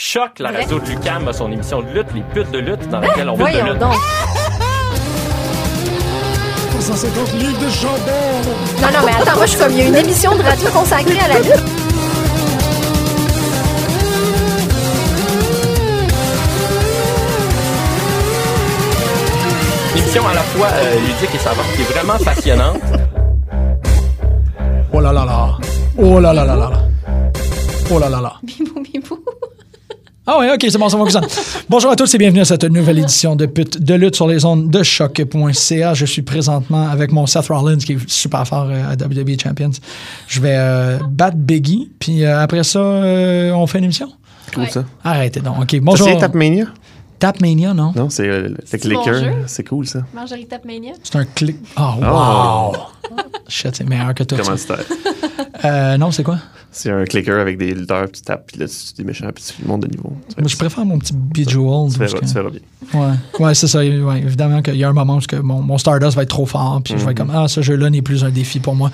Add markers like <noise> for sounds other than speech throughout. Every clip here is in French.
Choc, la radio de Lucam a son émission de lutte, les putes de lutte, dans laquelle on veut de lutte. donc. 150 livres de jambon. Non, non, mais attends, moi, je suis comme, il y a une émission de radio consacrée à la lutte. Une émission à la fois euh, ludique et savante qui est vraiment passionnante. Oh là là là. Oh là là là là là. Oh là là là. Bibou. Ah ouais, ok, c'est bon, ça va. Bonjour à tous et bienvenue à cette nouvelle édition de Pute de lutte sur les ondes de choc.ca. Je suis présentement avec mon Seth Rollins qui est super fort euh, à WWE Champions. Je vais euh, battre Biggie, puis euh, après ça, euh, on fait une émission? Cool Ouais. ça? Arrêtez donc. Ok, bonjour. Tapmania? Non? Non, c'est euh, le clicker. C'est cool ça. Marjorie Tapmania? C'est un clic. Oh, Oh. wow! Shit, c'est meilleur que tout. ça. Comment c'était? Euh, non, c'est quoi? C'est un clicker avec des lutteurs, puis tu tapes, puis là, tu des méchants, puis tu montes de niveau. Moi, je préfère mon petit Bejeweled. tu parce verras, que- tu verras bien. Ouais, ouais c'est ça. Ouais, évidemment qu'il y a un moment où que mon, mon Stardust va être trop fort, puis je vais être comme Ah, ce jeu-là n'est plus un défi pour moi.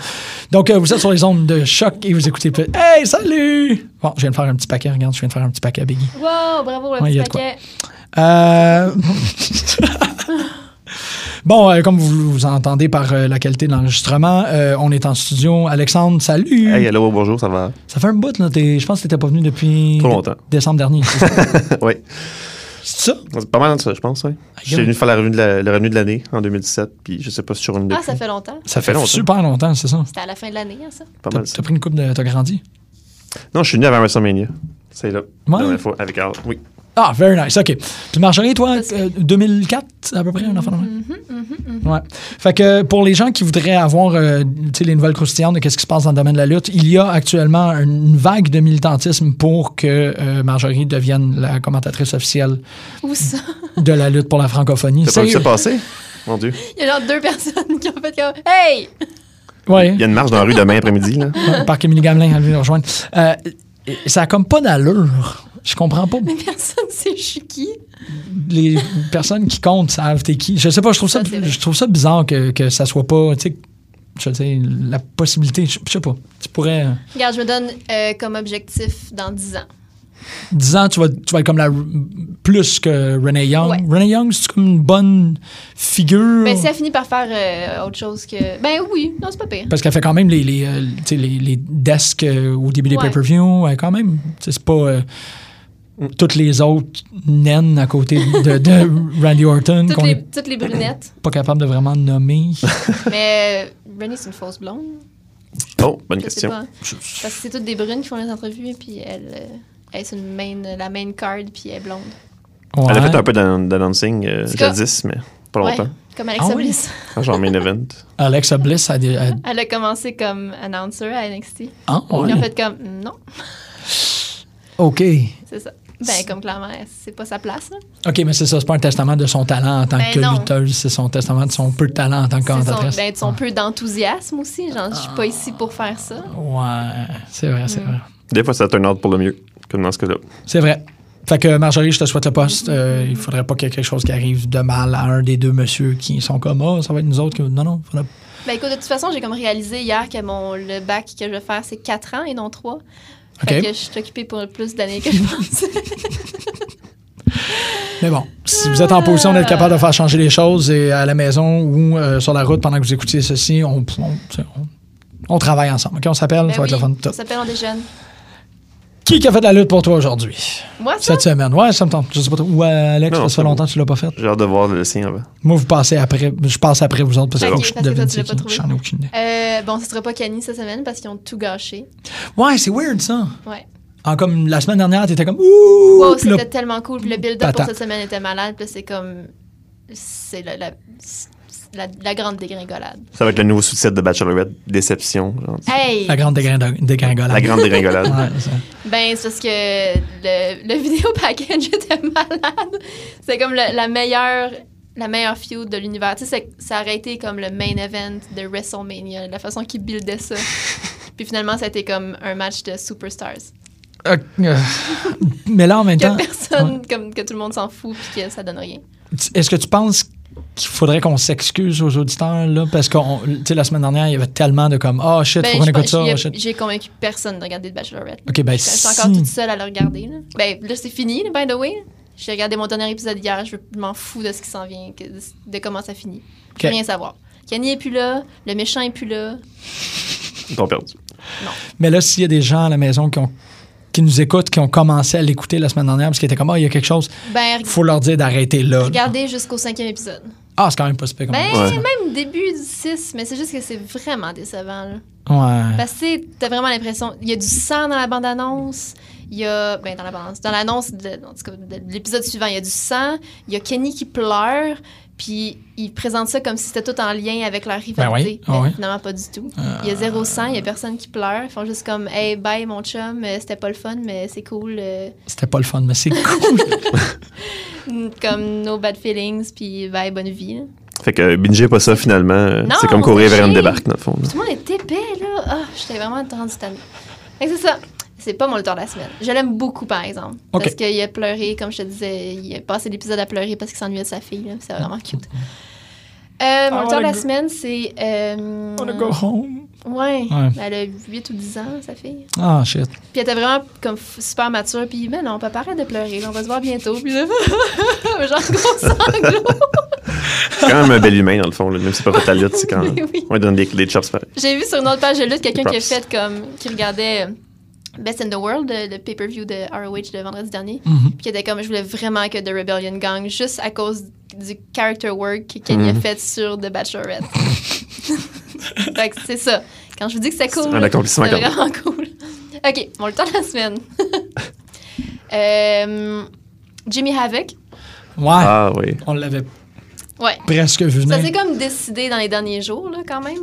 Donc, euh, vous êtes sur les ondes de choc et vous écoutez. Hey, salut! Bon, je viens de faire un petit paquet. Regarde, je viens de faire un petit paquet à Biggie. Wow, bravo, le Ouais, petit paquet. Euh... <laughs> bon, euh, comme vous, vous entendez par euh, la qualité de l'enregistrement, euh, on est en studio. Alexandre, salut! Hey, hello, bonjour, ça va? Ça fait un bout, là. t'es- Je pense que tu n'étais pas venu depuis Trop longtemps. décembre dernier. C'est ça? <laughs> oui. C'est ça? C'est pas mal de ça, je pense, oui. J'ai venu faire la revue de la- le revenu de l'année en 2017, puis je sais pas si je suis revenu Ah, depuis. ça fait longtemps. Ça fait longtemps. super longtemps, c'est ça. C'était à la fin de l'année, hein, ça. Pas mal t'as pris une coupe de. T'as grandi? Non, je suis venu avant WrestleMania. C'est là. Ouais. La dernière fois, avec Al. Oui. Ah, very nice. OK. Puis Marjorie, toi, Parce que- euh, 2004 à peu près, un enfant de même? Mhm, Ouais. Fait que pour les gens qui voudraient avoir euh, tu sais, les nouvelles croustillantes de qu'est-ce qui se passe dans le domaine de la lutte, il y a actuellement une vague de militantisme pour que euh, Marjorie devienne la commentatrice officielle Où ça? de la lutte pour la francophonie. T'as pas ça C'est- passer? Mon Dieu. Il y a genre deux personnes qui ont fait comme Hey! Ouais. Il y a une marche dans la rue demain après-midi, là. Ouais, Parc Émilie Gamelin, elle vient nous rejoindre. Euh, ça a comme pas d'allure. Je comprends pas. Mais personne sait je suis qui. Les personnes qui comptent savent t'es qui. Je sais pas, je trouve ça, je trouve ça bizarre que, que ça soit pas, tu sais, je la possibilité, je je sais pas. Tu pourrais, euh, Regarde, je me donne euh, comme objectif dans 10 ans. 10 ans, tu vas, tu vas être comme la, plus que Renee Young. Ouais. Renee Young, c'est comme une bonne figure. Ben, si elle finit par faire euh, autre chose que. Ben oui, non, c'est pas pire. Parce qu'elle fait quand même les, les, les, les desks euh, au début des Ouais. pay-per-view. Quand même, c'est pas toutes les autres naines à côté de, de <laughs> Randy Orton Toutes les, toutes les brunettes. pas capable de vraiment nommer. <laughs> Mais euh, Rennie, c'est une fausse blonde. Oh, bonne Je question. pas. Parce que c'est toutes des brunes qui font les entrevues, puis elle, euh, elle c'est une main, la main card, puis elle est blonde. Elle a fait un peu d'an- d'announcing euh, jadis, mais pas longtemps. Ouais, comme Alexa Ah oui? Bliss. Ah, Genre main event. <laughs> Alexa Bliss a des. a- Elle a commencé comme announcer à NXT. Ah, ouais. Ils ont fait comme non, OK. c'est ça. Ben, comme clairement, c'est pas sa place. là. OK, mais c'est ça, c'est pas un testament de son talent en tant Ben que non. lutteuse, c'est son testament de son peu de talent en tant que C'est son, commentatrice. ben, de son peu d'enthousiasme aussi. Genre, je suis pas ici pour faire ça. Ouais, c'est vrai, c'est vrai. Des fois, ça turn out pour le mieux, comme dans ce cas-là. C'est vrai. Fait que Marjorie, je te souhaite le poste. Euh, il faudrait pas qu'il y ait quelque chose qui arrive de mal à un des deux monsieur qui sont comme Ah, ça va être nous autres. que- Non, non, faudrait... Ben, écoute, de toute façon, j'ai comme réalisé hier que mon, le bac que je vais faire, c'est 4 ans et non 3. OK. Fait que je suis occupée pour plus d'années que je pensais. <laughs> Mais bon, si vous êtes en position d'être capable de faire changer les choses et à la maison ou euh, sur la route pendant que vous écoutiez ceci, on, travaille ensemble. OK, on s'appelle, Ben ça va être le fun. on s'appelle On déjeune. Qui a fait de la lutte pour toi aujourd'hui? Moi, ça? Cette semaine. Ouais, ça me tente. Je sais pas trop. Ouais, Alex, Non, ça fait longtemps que tu l'as pas fait. J'ai hâte de voir le sien avant. Moi, vous passez après. Je passe après vous autres parce que je parce que devine pas qui. trouvé. J'en ai aucune idée. Euh, bon, ce sera pas Kenny cette semaine parce qu'ils ont tout gâché. Ouais, c'est weird ça. Ouais. En comme la semaine dernière, t'étais comme ouh. Wow, c'était tellement cool. Puis le build-up pour cette semaine était malade. Puis c'est comme. C'est la, la, la, la grande dégringolade. Ça va être le nouveau sous-titre de Bachelorette, Déception. genre. Hey! La grande dégringolade. La grande dégringolade. <laughs> Ouais, ça. Ben, c'est parce que le, le <laughs> vidéo package était malade. C'est comme le- la meilleure la meilleure feud de l'univers. Tu sais, ça aurait été comme le main event de WrestleMania, la façon qu'ils buildaient ça. <laughs> Puis finalement, ça a été comme un match de superstars. Euh, euh, mais là, en même Que temps, personne, comme que tout le monde s'en fout, puis que ça donne rien. est-ce que tu penses qu'il faudrait qu'on s'excuse aux auditeurs, là, parce que la semaine dernière, il y avait tellement de comme, oh shit, Ben, faut qu'on je écoute ça. j'ai- oh, shit. J'ai convaincu personne de regarder The Bachelorette. Ok, ben Je suis si. encore toute seule à le regarder. Là. Ben, là, c'est fini, by the way. J'ai regardé mon dernier épisode hier. Je m'en fous de ce qui s'en vient, que- de, de comment ça finit. Je veux Ok. rien savoir. Kenny est plus là, le méchant est plus là. Ils t'ont perdu. Mais là, s'il y a des gens à la maison qui, ont, qui nous écoutent, qui ont commencé à l'écouter la semaine dernière, parce qu'ils étaient comme, ah, il y a quelque chose, Ben, faut leur dire d'arrêter là. regardez jusqu'au cinquième épisode. Ah, c'est quand même pas super comme Ben, Ouais. même début du 6, mais c'est juste que c'est vraiment décevant. Là. Ouais. Parce que t'as vraiment l'impression. Il y a du sang dans la bande-annonce. Il y a. Ben, dans la bande-annonce. Dans l'annonce de l'épisode suivant, il y a du sang. Il y a Kenny qui pleure. Puis ils présentent ça comme si c'était tout en lien avec leur rivalité. Ben oui, ah mais oui. finalement, pas du tout. Il y a zéro sang, il y a personne qui pleure. Ils font juste comme Hey, bye mon chum, euh, c'était pas le fun, mais c'est cool. euh, C'était pas le fun, mais c'est cool. <laughs> comme no bad feelings, puis bye, bonne vie. Fait que bingez pas ça finalement. euh, c'est comme courir vers une débarque, dans le fond. là. Tout le monde est épais, là. Ah, j'étais vraiment rendu tannée. Fait que c'est ça. C'est pas mon lecteur de la semaine. Je l'aime beaucoup, par exemple. Parce qu'il a pleuré, comme je te disais, il a passé l'épisode à pleurer parce qu'il s'ennuyait de sa fille. là. C'est vraiment cute. Euh, mon I lecteur de wanna la go- semaine, c'est. Euh, On go home. ouais. Ouais. Elle a 8 ou 10 ans, sa fille. Ah, shit. Puis elle était vraiment comme super mature. Puis, ben non, on peut pas arrêter de pleurer. là, on va se voir bientôt. Puis là, <laughs> genre, gros sanglot. C'est quand même un bel humain, dans le fond. là. Même si c'est pas lutte, c'est quand <laughs> même. Oui. On lui donne des, des chops pareil. J'ai vu sur une autre page de lutte quelqu'un qui a fait comme. qui regardait euh, Best in the World, le, le pay-per-view de ROH de vendredi dernier. Mhm. Puis qui était comme. Je voulais vraiment que The Rebellion gagne juste à cause du character work que Kenny a Mhm. fait sur The Bachelorette. <laughs> fait que c'est ça. Quand je vous dis que c'est cool. un accomplissement C'est vraiment cool. OK, mon le temps de la semaine. <laughs> Euh, Jimmy Havoc. Ouais. Ah oui. On l'avait Ouais. presque vu Ça venir. s'est comme décidé dans les derniers jours, là, quand même.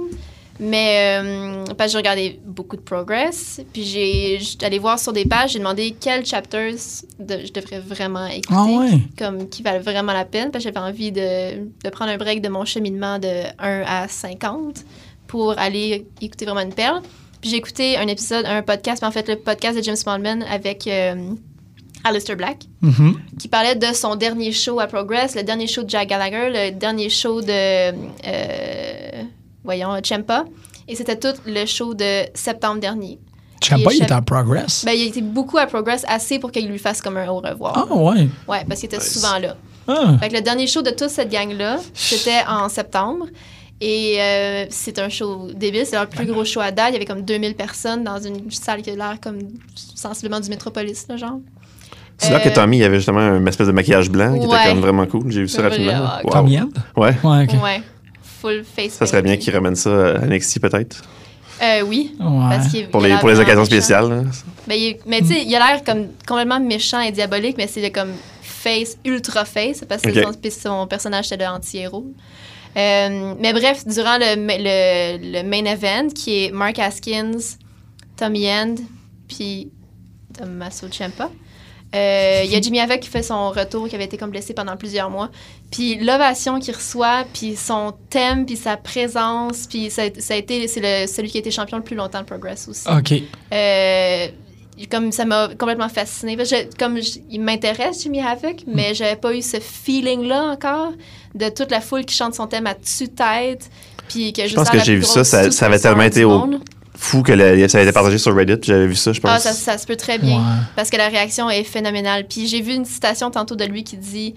Mais, euh, parce que j'ai regardé beaucoup de Progress. Puis j'ai, allée voir sur des pages, j'ai demandé quels chapters de- je devrais vraiment écouter. Ah ouais. Comme qui valent vraiment la peine. Parce que j'avais envie de, de prendre un break de mon cheminement de 1 à 50 pour aller écouter vraiment une perle. Puis j'ai écouté un épisode, un podcast, mais en fait, le podcast de James Smallman avec euh, Alistair Black Mhm. qui parlait de son dernier show à Progress, le dernier show de Jack Gallagher, le dernier show de, euh, voyons, Champa. Et c'était tout le show de septembre dernier. Champa, il était en progress. Ben, il était beaucoup à Progress, assez pour qu'il lui fasse comme un au revoir. ah, ouais. Ouais, parce qu'il était Nice. souvent là. Ah. Fait que le dernier show de toute cette gang-là, c'était en septembre. Et euh, c'est un show débile. C'est leur plus gros show à date. Il y avait comme 2000 personnes dans une salle qui a l'air comme sensiblement du Métropolis, là, genre. C'est là que Euh, Tommy, il y avait justement une espèce de maquillage blanc qui Ouais. était comme vraiment cool. J'ai vu ça rapidement. Wow. Tommy End? Ouais. Ouais, ok. Ouais. Full face Ça serait bien painting. qu'il ramène ça à NXT peut-être? Euh, oui. Ouais. Parce qu'il est- Pour les, pour les occasions méchant. spéciales. Ben, il mais tu sais, il a l'air comme complètement méchant et diabolique, mais c'est le comme face, ultra face, parce que son, personnage c'était le anti-héros. Euh, mais bref, durant le, le, le main event, qui est Mark Haskins, Tommy End, puis Tommaso Ciampa, euh, il y a Jimmy Havoc qui fait son retour, qui avait été comme blessé pendant plusieurs mois. Puis l'ovation qu'il reçoit, puis son thème, puis sa présence, puis ça, a- ça a été, c'est le- celui qui a été champion le plus longtemps de Progress aussi. OK. Euh, comme ça m'a complètement je- comme je- il m'intéresse, Jimmy Havoc, Mm. mais j'avais pas eu ce feeling-là encore de toute la foule qui chante son thème à tue-tête. Puis que Je pense que j'ai vu ça, ça, ça avait tellement été au- fou que le- ça a été partagé sur Reddit. J'avais vu ça, je pense. Ah, ça, ça se peut très bien. Ouais. Parce que la réaction est phénoménale. Puis j'ai vu une citation tantôt de lui qui dit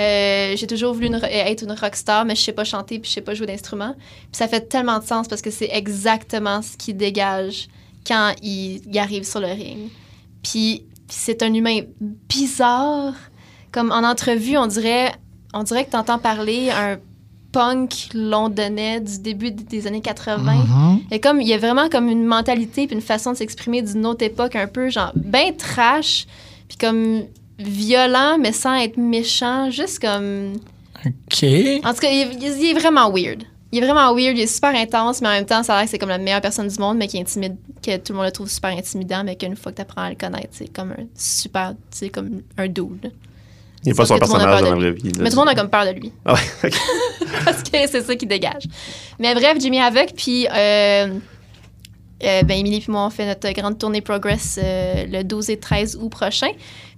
euh, J'ai toujours voulu une être une rockstar, mais je sais pas chanter puis je sais pas jouer d'instrument. Puis ça fait tellement de sens parce que c'est exactement ce qu'il dégage quand il, il arrive sur le ring. Puis, puis c'est un humain bizarre. Comme en entrevue, on dirait, on dirait que tu entends parler un punk londonais du début des années 80. Mhm. Et comme il y a vraiment comme une mentalité puis une façon de s'exprimer d'une autre époque un peu genre ben trash puis comme violent mais sans être méchant, juste comme OK. en tout cas, il est vraiment weird. Il est vraiment weird, il est super intense, mais en même temps, ça a l'air que c'est comme la meilleure personne du monde, mais qui est intimide, que tout le monde le trouve super intimidant, mais qu'une fois que tu apprends à le connaître, c'est comme un super, c'est comme un dude. Il n'est pas son personnage dans la vraie vie. Mais tout le monde a comme peur de lui. Ah ouais, <laughs> <laughs> parce que c'est ça qui dégage. Mais bref, Jimmy Havoc, puis euh, euh, ben, Émilie puis moi, on fait notre grande tournée Progress euh, le 12 et 13 août prochain.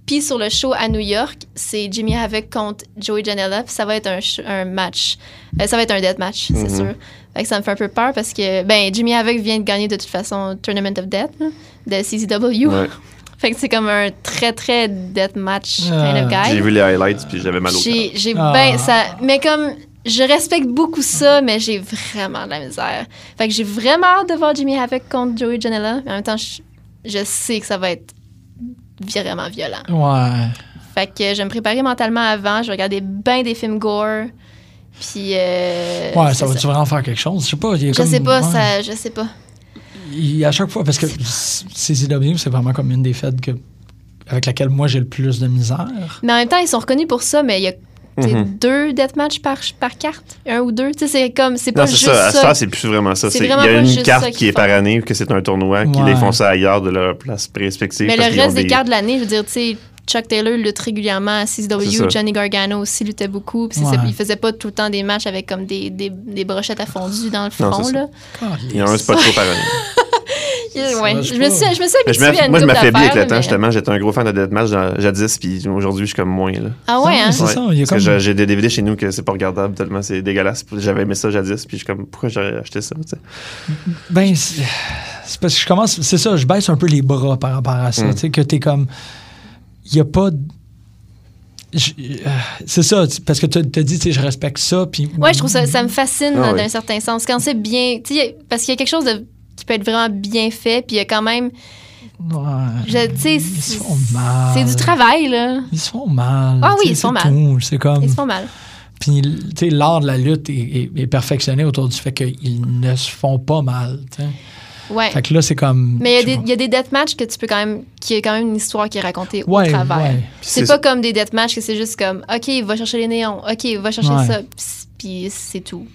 Puis sur le show à New York, c'est Jimmy Havoc contre Joey Janela. puis ça va être un, ch- un match. Euh, ça va être un death match, c'est Mhm. sûr. Fait que ça me fait un peu peur parce que ben Jimmy Havoc vient de gagner de toute façon Tournament of Death là, de CZW. Ouais. <laughs> Fait que c'est comme un très très death match kind Ah. of guy. J'ai vu les highlights, puis j'avais mal au cœur. J'ai, j'ai Ah. ben, ça, mais comme je respecte beaucoup ça, mais j'ai vraiment de la misère. Fait que j'ai vraiment hâte de voir Jimmy Havoc contre Joey Janela. Mais en même temps, je, je sais que ça va être vraiment violent. Ouais. Fait que je vais me préparer mentalement avant. Je vais regarder bien des films gore. Puis. euh, Ouais, ça va-tu vraiment faire quelque chose? Je sais pas. il y a Je comme- sais pas, ouais. ça, je sais pas. Il- à chaque fois, parce que CZW, c'est vraiment comme une des fêtes que, avec laquelle moi j'ai le plus de misère. Mais en même temps, ils sont reconnus pour ça, mais il y a Mhm. deux deathmatch par, par carte, un ou deux? Tu sais, c'est comme, c'est pas Non, c'est juste ça. À ça. ça, c'est plus vraiment ça. Il y a pas une carte qui est par année, que c'est un tournoi, qui Ouais. les font ça ailleurs de leur place respective. Mais le reste des des- cartes de l'année, je veux dire, tu sais, Chuck Taylor lutte régulièrement à CW. Johnny Gargano aussi luttait beaucoup. Puis Ouais. ça, il faisait pas tout le temps des matchs avec comme des, des, des brochettes à fondu dans le front. là. Il y a un spot show par année. <laughs> Ouais, je, me suis, je me suis Mais je habituée à m'aff- une moi, je m'affaiblis avec le temps, justement. J'étais un gros fan de Deathmatch ja- jadis, puis aujourd'hui, je suis comme moins. Là. Ah ouais, hein? C'est ça, il y a Parce que comme- j'ai- j'ai des DVD chez nous que c'est pas regardable tellement c'est dégueulasse. J'avais aimé ça jadis, puis je suis comme, pourquoi j'aurais acheté ça? tu sais? Ben, c'est parce que je commence. C'est ça, je baisse un peu les bras par rapport à ça. Mm. Tu sais, que t'es comme. Il n'y a pas. de- euh, C'est ça, parce que tu as dit, tu je respecte ça. Puis, Ouais, je trouve ça, ça me fascine Ah d'un certain sens. Quand c'est bien, tu sais, parce qu'il y a quelque chose de, qui peut être vraiment bien fait, puis il y a quand même, Ouais. c'est font mal. c'est du travail, là. Ils se font mal. Ah oui, ils se font. C'est comme. Ils se font mal. Puis, tu sais, l'art de la lutte est, est- est perfectionné autour du fait qu'ils ne se font pas mal. tu sais. Ouais. Fait que là, c'est comme. Mais il y, a des- pas. il y a des deathmatchs que tu peux quand même, qui est quand même une histoire qui est racontée Ouais, au travers. ouais. C'est pas comme des deathmatchs que c'est juste comme, OK, va chercher les néons, OK, va chercher ça, puis c'est tout.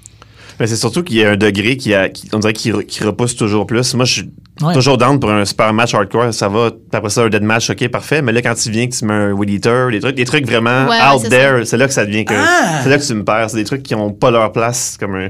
Mais c'est surtout qu'il y a un degré qui, a, qui- on dirait qui, re- qui repousse toujours plus. Moi, je suis Ouais. toujours down pour un super match hardcore, ça va. Après ça, un dead match, ok, parfait. Mais là, quand tu viens, que tu mets un Weed Eater, des trucs, des trucs vraiment Ouais, out there, c'est là que ça devient que. Ah! C'est là que tu me perds. C'est des trucs qui n'ont pas leur place comme un.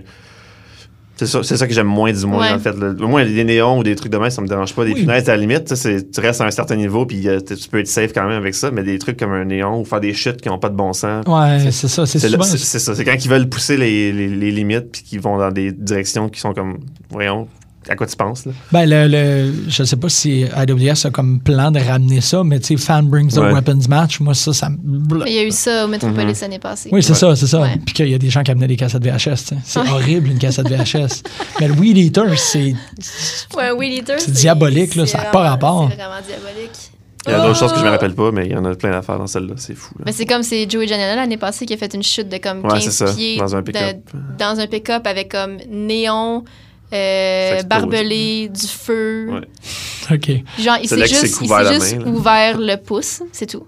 C'est ça, c'est ça que j'aime moins, du moins, Ouais. en fait. là. Au moins, des néons ou des trucs de même, ça me dérange pas. Des Oui. fenêtres, à la limite, tu sais, c'est- tu restes à un certain niveau, puis euh, tu peux être safe quand même avec ça. Mais des trucs comme un néon ou faire des chutes qui n'ont pas de bon sens. Ouais, C'est- ça. Souvent. c'est- c'est ça. C'est quand ils veulent pousser les, les- les limites puis qu'ils vont dans des directions qui sont comme, voyons, à quoi tu penses, là? Ben, le, le- je sais pas si AWS a comme plan de ramener ça, mais tu sais, Fan Brings the Ouais. Weapons Match, moi, ça, ça me. Il y a eu ça au. Metropolis l'année passée. Oui, c'est Ouais. ça, c'est ça. Ouais. Puis qu'il y a des gens qui amenaient des cassettes VHS. C'est Ouais. horrible, une cassette VHS. <laughs> mais le Weed Eater, c'est. Ouais, Weed Eater, C'est diabolique, là, ça a pas rapport. C'est vraiment diabolique. Il y a d'autres Oh! choses que je me rappelle pas, mais il y en a plein d'affaires dans celle-là. C'est fou, là. Mais c'est comme c'est Joey Janela l'année passée qui a fait une chute de comme Ouais, 15 c'est ça, pieds dans un pick-up. dans un pick-up avec comme néon, euh, barbelé, du feu. Ouais. OK. Genre, il s'est juste, il ouvert le pouce, c'est tout.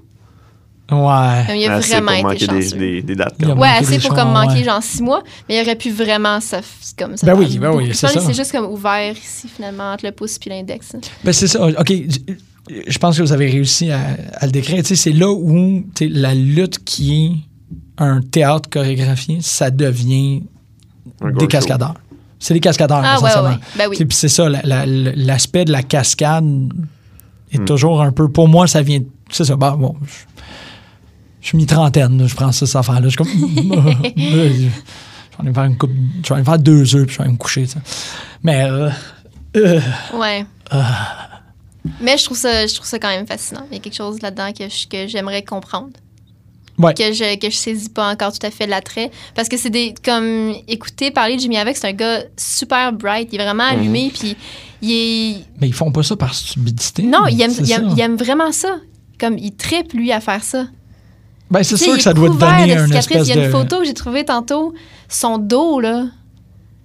Ouais. Comme il a Assez vraiment pour été manquer des, chanceux. des, des dates. Manqué Ouais, assez pour comme manquer ouais. genre six mois, mais il aurait pu vraiment ça, comme ça. Ben faire oui, ben oui, c'est ça. C'est juste comme ouvert ici finalement entre le pouce puis l'index. Ben, c'est ça. OK. Je- pense que vous avez réussi à, à le décrire. Tu sais, c'est là où la lutte qui est un théâtre chorégraphié, ça devient Un des cascadeurs. C'est des cascadeurs, Ah ouais, essentiellement. ouais. Ben oui. Puis c'est ça, la- la- l'aspect de la cascade est Hmm. toujours un peu. Pour moi, ça vient. C'est ça. Bah, bon, je, suis mi-trentaine, là, je prends ça, cette affaire-là. Je suis comme. <laughs> je vais aller me faire une coupe. Je vais aller faire deux œufs, puis je vais aller me coucher. tu sais. Mais. euh, euh, Ouais. Ah. Mais je trouve ça, je trouve ça quand même fascinant. Il y a quelque chose là-dedans que j'aimerais comprendre. Ouais. Que je que je saisis pas encore tout à fait l'attrait parce que c'est des comme écouter parler de Jimmy avec c'est un gars super bright il est vraiment Mhm. allumé puis il est mais ils font pas ça par stupidité. non il aime, il, aime, ça. il aime vraiment ça comme il tripe lui à faire ça Ben, c'est sûr que ça doit te donner de un cicatrices. espèce il y a une de. photo que j'ai trouvée tantôt son dos là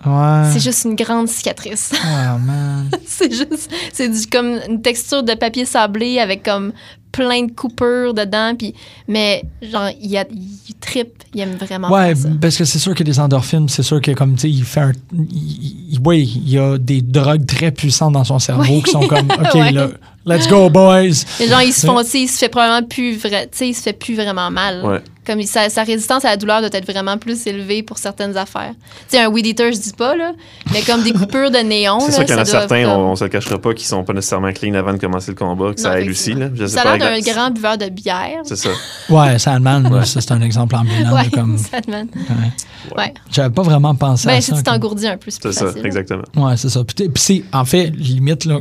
Ouais. c'est juste une grande cicatrice Ah, man. <laughs> c'est juste c'est du comme une texture de papier sablé avec comme plein de coupures dedans puis mais genre il, a, il tripe il aime vraiment Ouais, ça. parce que c'est sûr que les endorphines, c'est sûr que comme tu sais, il fait un. Il, il- y a des drogues très puissantes dans son cerveau Ouais. qui sont comme <laughs> OK, Ouais. là, let's go, boys. Mais genre, il se, font, tu sais, il se fait probablement plus vrai, tu sais, il se fait plus vraiment mal. Ouais. Comme sa, sa résistance à la douleur doit être vraiment plus élevée pour certaines affaires. Tu sais, un weed eater, je dis pas, là, mais comme des coupures de néon. C'est sûr qu'il y en a ça certains, comme- on, on se le cachera pas, qui sont pas nécessairement clean avant de commencer le combat, que ça Non, aide aussi. Là. Je sais Ça a l'air d'un grand buveur de bière. C'est ça. Ouais, Sandman, ça, c'est un exemple ambulant. Ouais, de comme, <laughs> Sandman. ouais. Ouais. J'avais pas vraiment pensé Ben, à si ça. tu comme- t'engourdis un peu, c'est C'est plus ça, facile. exactement. Ouais, c'est ça. Puis, c'est, en fait, limite, là,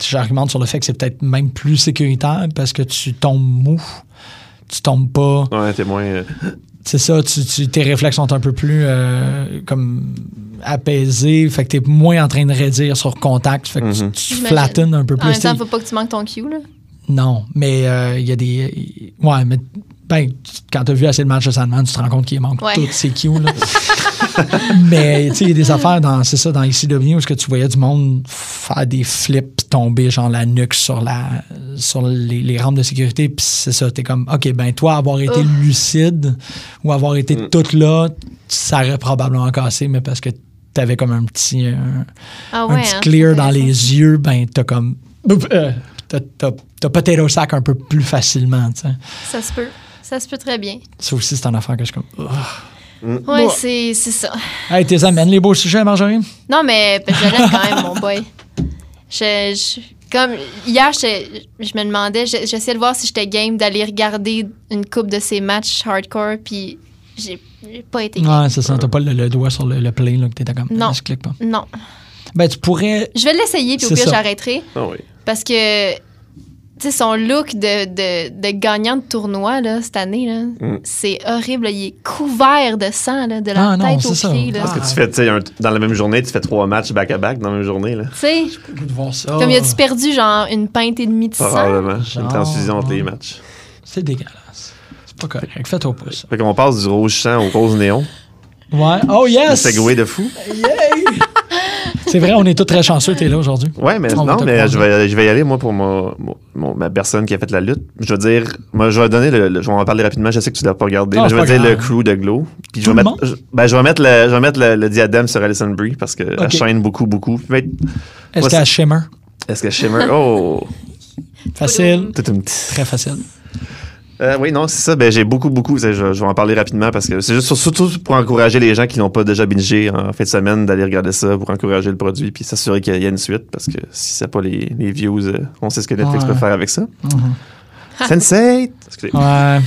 j'argumente sur le fait que c'est peut-être même plus sécuritaire parce que tu tombes mou. Tu tombes pas. Ouais, t'es moins. euh, C'est ça, tu, tu- tes réflexes sont un peu plus euh, comme apaisés. Fait que t'es moins en train de raidir sur contact. Fait que tu- Mhm. tu, flattines un peu En plus. même temps, faut pas que tu manques ton cue, là. Non, mais euh, il y a des. Ouais, mais ben, quand tu as vu assez de matchs de Sandman, tu te rends compte qu'il manque Ouais. toutes ces cues. Là? <laughs> mais tu sais, il y a des affaires dans, c'est ça, dans ICW où est-ce que tu voyais du monde faire des flips, tomber genre la nuque sur, la, sur les, les rampes de sécurité. Puis c'est ça, t'es comme, OK, ben toi, avoir été Oh. lucide ou avoir été Mm. toute là, ça aurait probablement cassé, mais parce que t'avais comme un petit, un, Ah un petit hein, clear dans les yeux, ben t'as comme. euh, t'as, t'as, t'as potato sac un peu plus facilement, tu sais. Ça se peut. Ça se peut très bien. Ça aussi, c'est une affaire que je suis comme. Ouais, Bon. c'est c'est ça. Hey, t'es amènes les beaux sujets, Marjorie? Non, mais ben, je l'aime quand même, mon boy. Je, je- comme hier, je, je me demandais, je- j'essayais de voir si j'étais game d'aller regarder une coupe de ces matchs hardcore, puis j'ai pas été game. Ouais, c'est ça. T'as pas le, le doigt sur le, le play, là, que t'étais comme. Non. Je clique pas. Non. Ben, tu pourrais. Je vais l'essayer, puis au pire, j'arrêterai. Ah oui. Parce que, sais, son look de, de, de gagnant de tournoi, là, cette année, là, Mm. c'est horrible. là. Il est couvert de sang, là, de la Ah tête c'est aux pieds, là. Ah. Parce que tu fais, tu sais, un- dans la même journée, tu fais trois matchs back-à-back dans la même journée. Là. Tu sais, le goût de voir ça. comme il a-tu perdu, genre, une pinte et demie de sang? Probablement. Genre, Une transfusion entre les matchs. C'est dégueulasse. C'est pas correct. Fais-toi pas ça. Fait qu'on passe du rouge sang au rose néon. Ouais. Oh, yes! segway de fou. <laughs> C'est vrai, on est tous très chanceux, t'es là aujourd'hui. Ouais, mais On non, mais je vais, je vais y aller, moi, pour mon, mon- ma personne qui a fait la lutte. Je veux dire, moi, je vais donner le, le- je vais en parler rapidement. Je sais que tu l'as pas regardé, Ah, mais je vais dire le crew de Glow. Puis je vais le mettre, je, ben, je vais mettre le, je vais mettre le, le diadème sur Alison Brie parce qu'elle Ok. chaîne beaucoup, beaucoup. Ben, Est-ce c'est- Shimmer? Est-ce que Shimmer, oh, Facile. tout une petite. Très facile. Euh, oui, non, c'est ça. Ben, j'ai beaucoup, beaucoup. Je, je vais en parler rapidement parce que c'est juste sur- surtout pour encourager les gens qui n'ont pas déjà bingé en fin de semaine d'aller regarder ça pour encourager le produit puis s'assurer qu'il y a une suite parce que si c'est pas les, les views, euh, on sait ce que Netflix Ouais. peut faire avec ça. Mhm. Sensei! Excusez. <laughs> Ouais.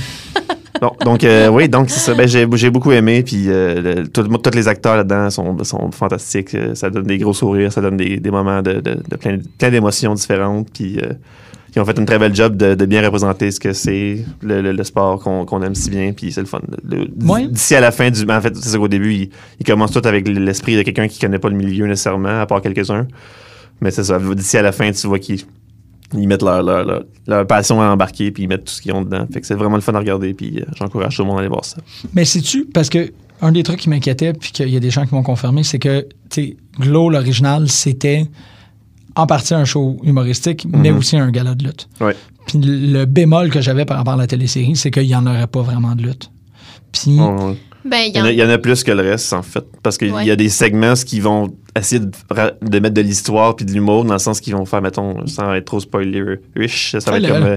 Bon, donc, euh, oui, donc c'est ça. Ben, j'ai, j'ai beaucoup aimé. Puis, euh, le- tout tous les acteurs là-dedans sont, sont fantastiques. Ça donne des gros sourires, ça donne des, des moments de, de- de plein, plein d'émotions différentes. Puis, ils ont fait une très belle job de, de bien représenter ce que c'est, le, le- le sport qu'on, aime si bien. Puis, c'est le fun. D'ici à la fin du. En fait, c'est ça qu'au début, ils, commencent tout avec l'esprit de quelqu'un qui connaît pas le milieu nécessairement, à part quelques-uns. Mais c'est ça. D'ici à la fin, tu vois qu'ils ils mettent leur, leur, leur, leur passion à embarquer, puis ils mettent tout ce qu'ils ont dedans. Fait que c'est vraiment le fun à regarder, puis euh, j'encourage tout le monde à aller voir ça. Mais sais-tu, parce que un des trucs qui m'inquiétait, puis qu'il y a des gens qui m'ont confirmé, c'est que, tu sais, Glow, l'original, c'était en partie un show humoristique, mais Mhm. aussi un gala de lutte. Ouais. Puis le bémol que j'avais par rapport à la télésérie, c'est qu'il n'y en aurait pas vraiment de lutte. Puis, On- Ben, il y, en a, il y en a plus que le reste, en fait. Parce qu'il Ouais. y a des segments qui vont essayer de, mettre de l'histoire puis de l'humour, dans le sens qu'ils vont faire, mettons, sans être trop spoiler-ish, ça va être comme. euh,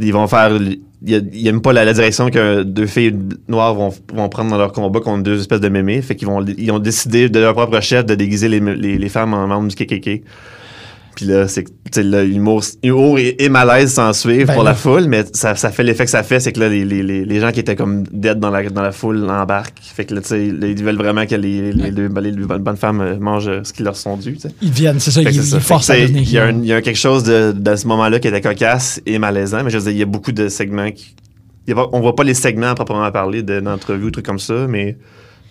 ils vont faire. Il y a- il y a même pas la, la direction que deux filles noires vont, vont prendre dans leur combat contre deux espèces de mémés. Fait qu'ils vont, ils ont décidé de leur propre chef de déguiser les, les, les femmes en membres du KKK. Puis là, c'est là, l'humour humour et, et malaise s'en suivent Ben pour là. la foule, mais ça, ça fait l'effet que ça fait, c'est que là, les, les, les, les gens qui étaient comme dead dans la, dans la foule embarquent. Fait que là, tu sais, ils veulent vraiment que les, les, deux- les deux bonnes bonnes femmes euh, mangent euh, ce qui leur sont dû, tu sais. ils viennent, c'est ça, ils, ça. forcent à devenir Il y, a un- heal. il y a quelque chose de, dans ce moment-là qui était cocasse et malaisant, mais je veux dire, il y a beaucoup de segments qui. il y a pas- on voit pas les segments à proprement parler de- d'entrevues ou trucs comme ça, mais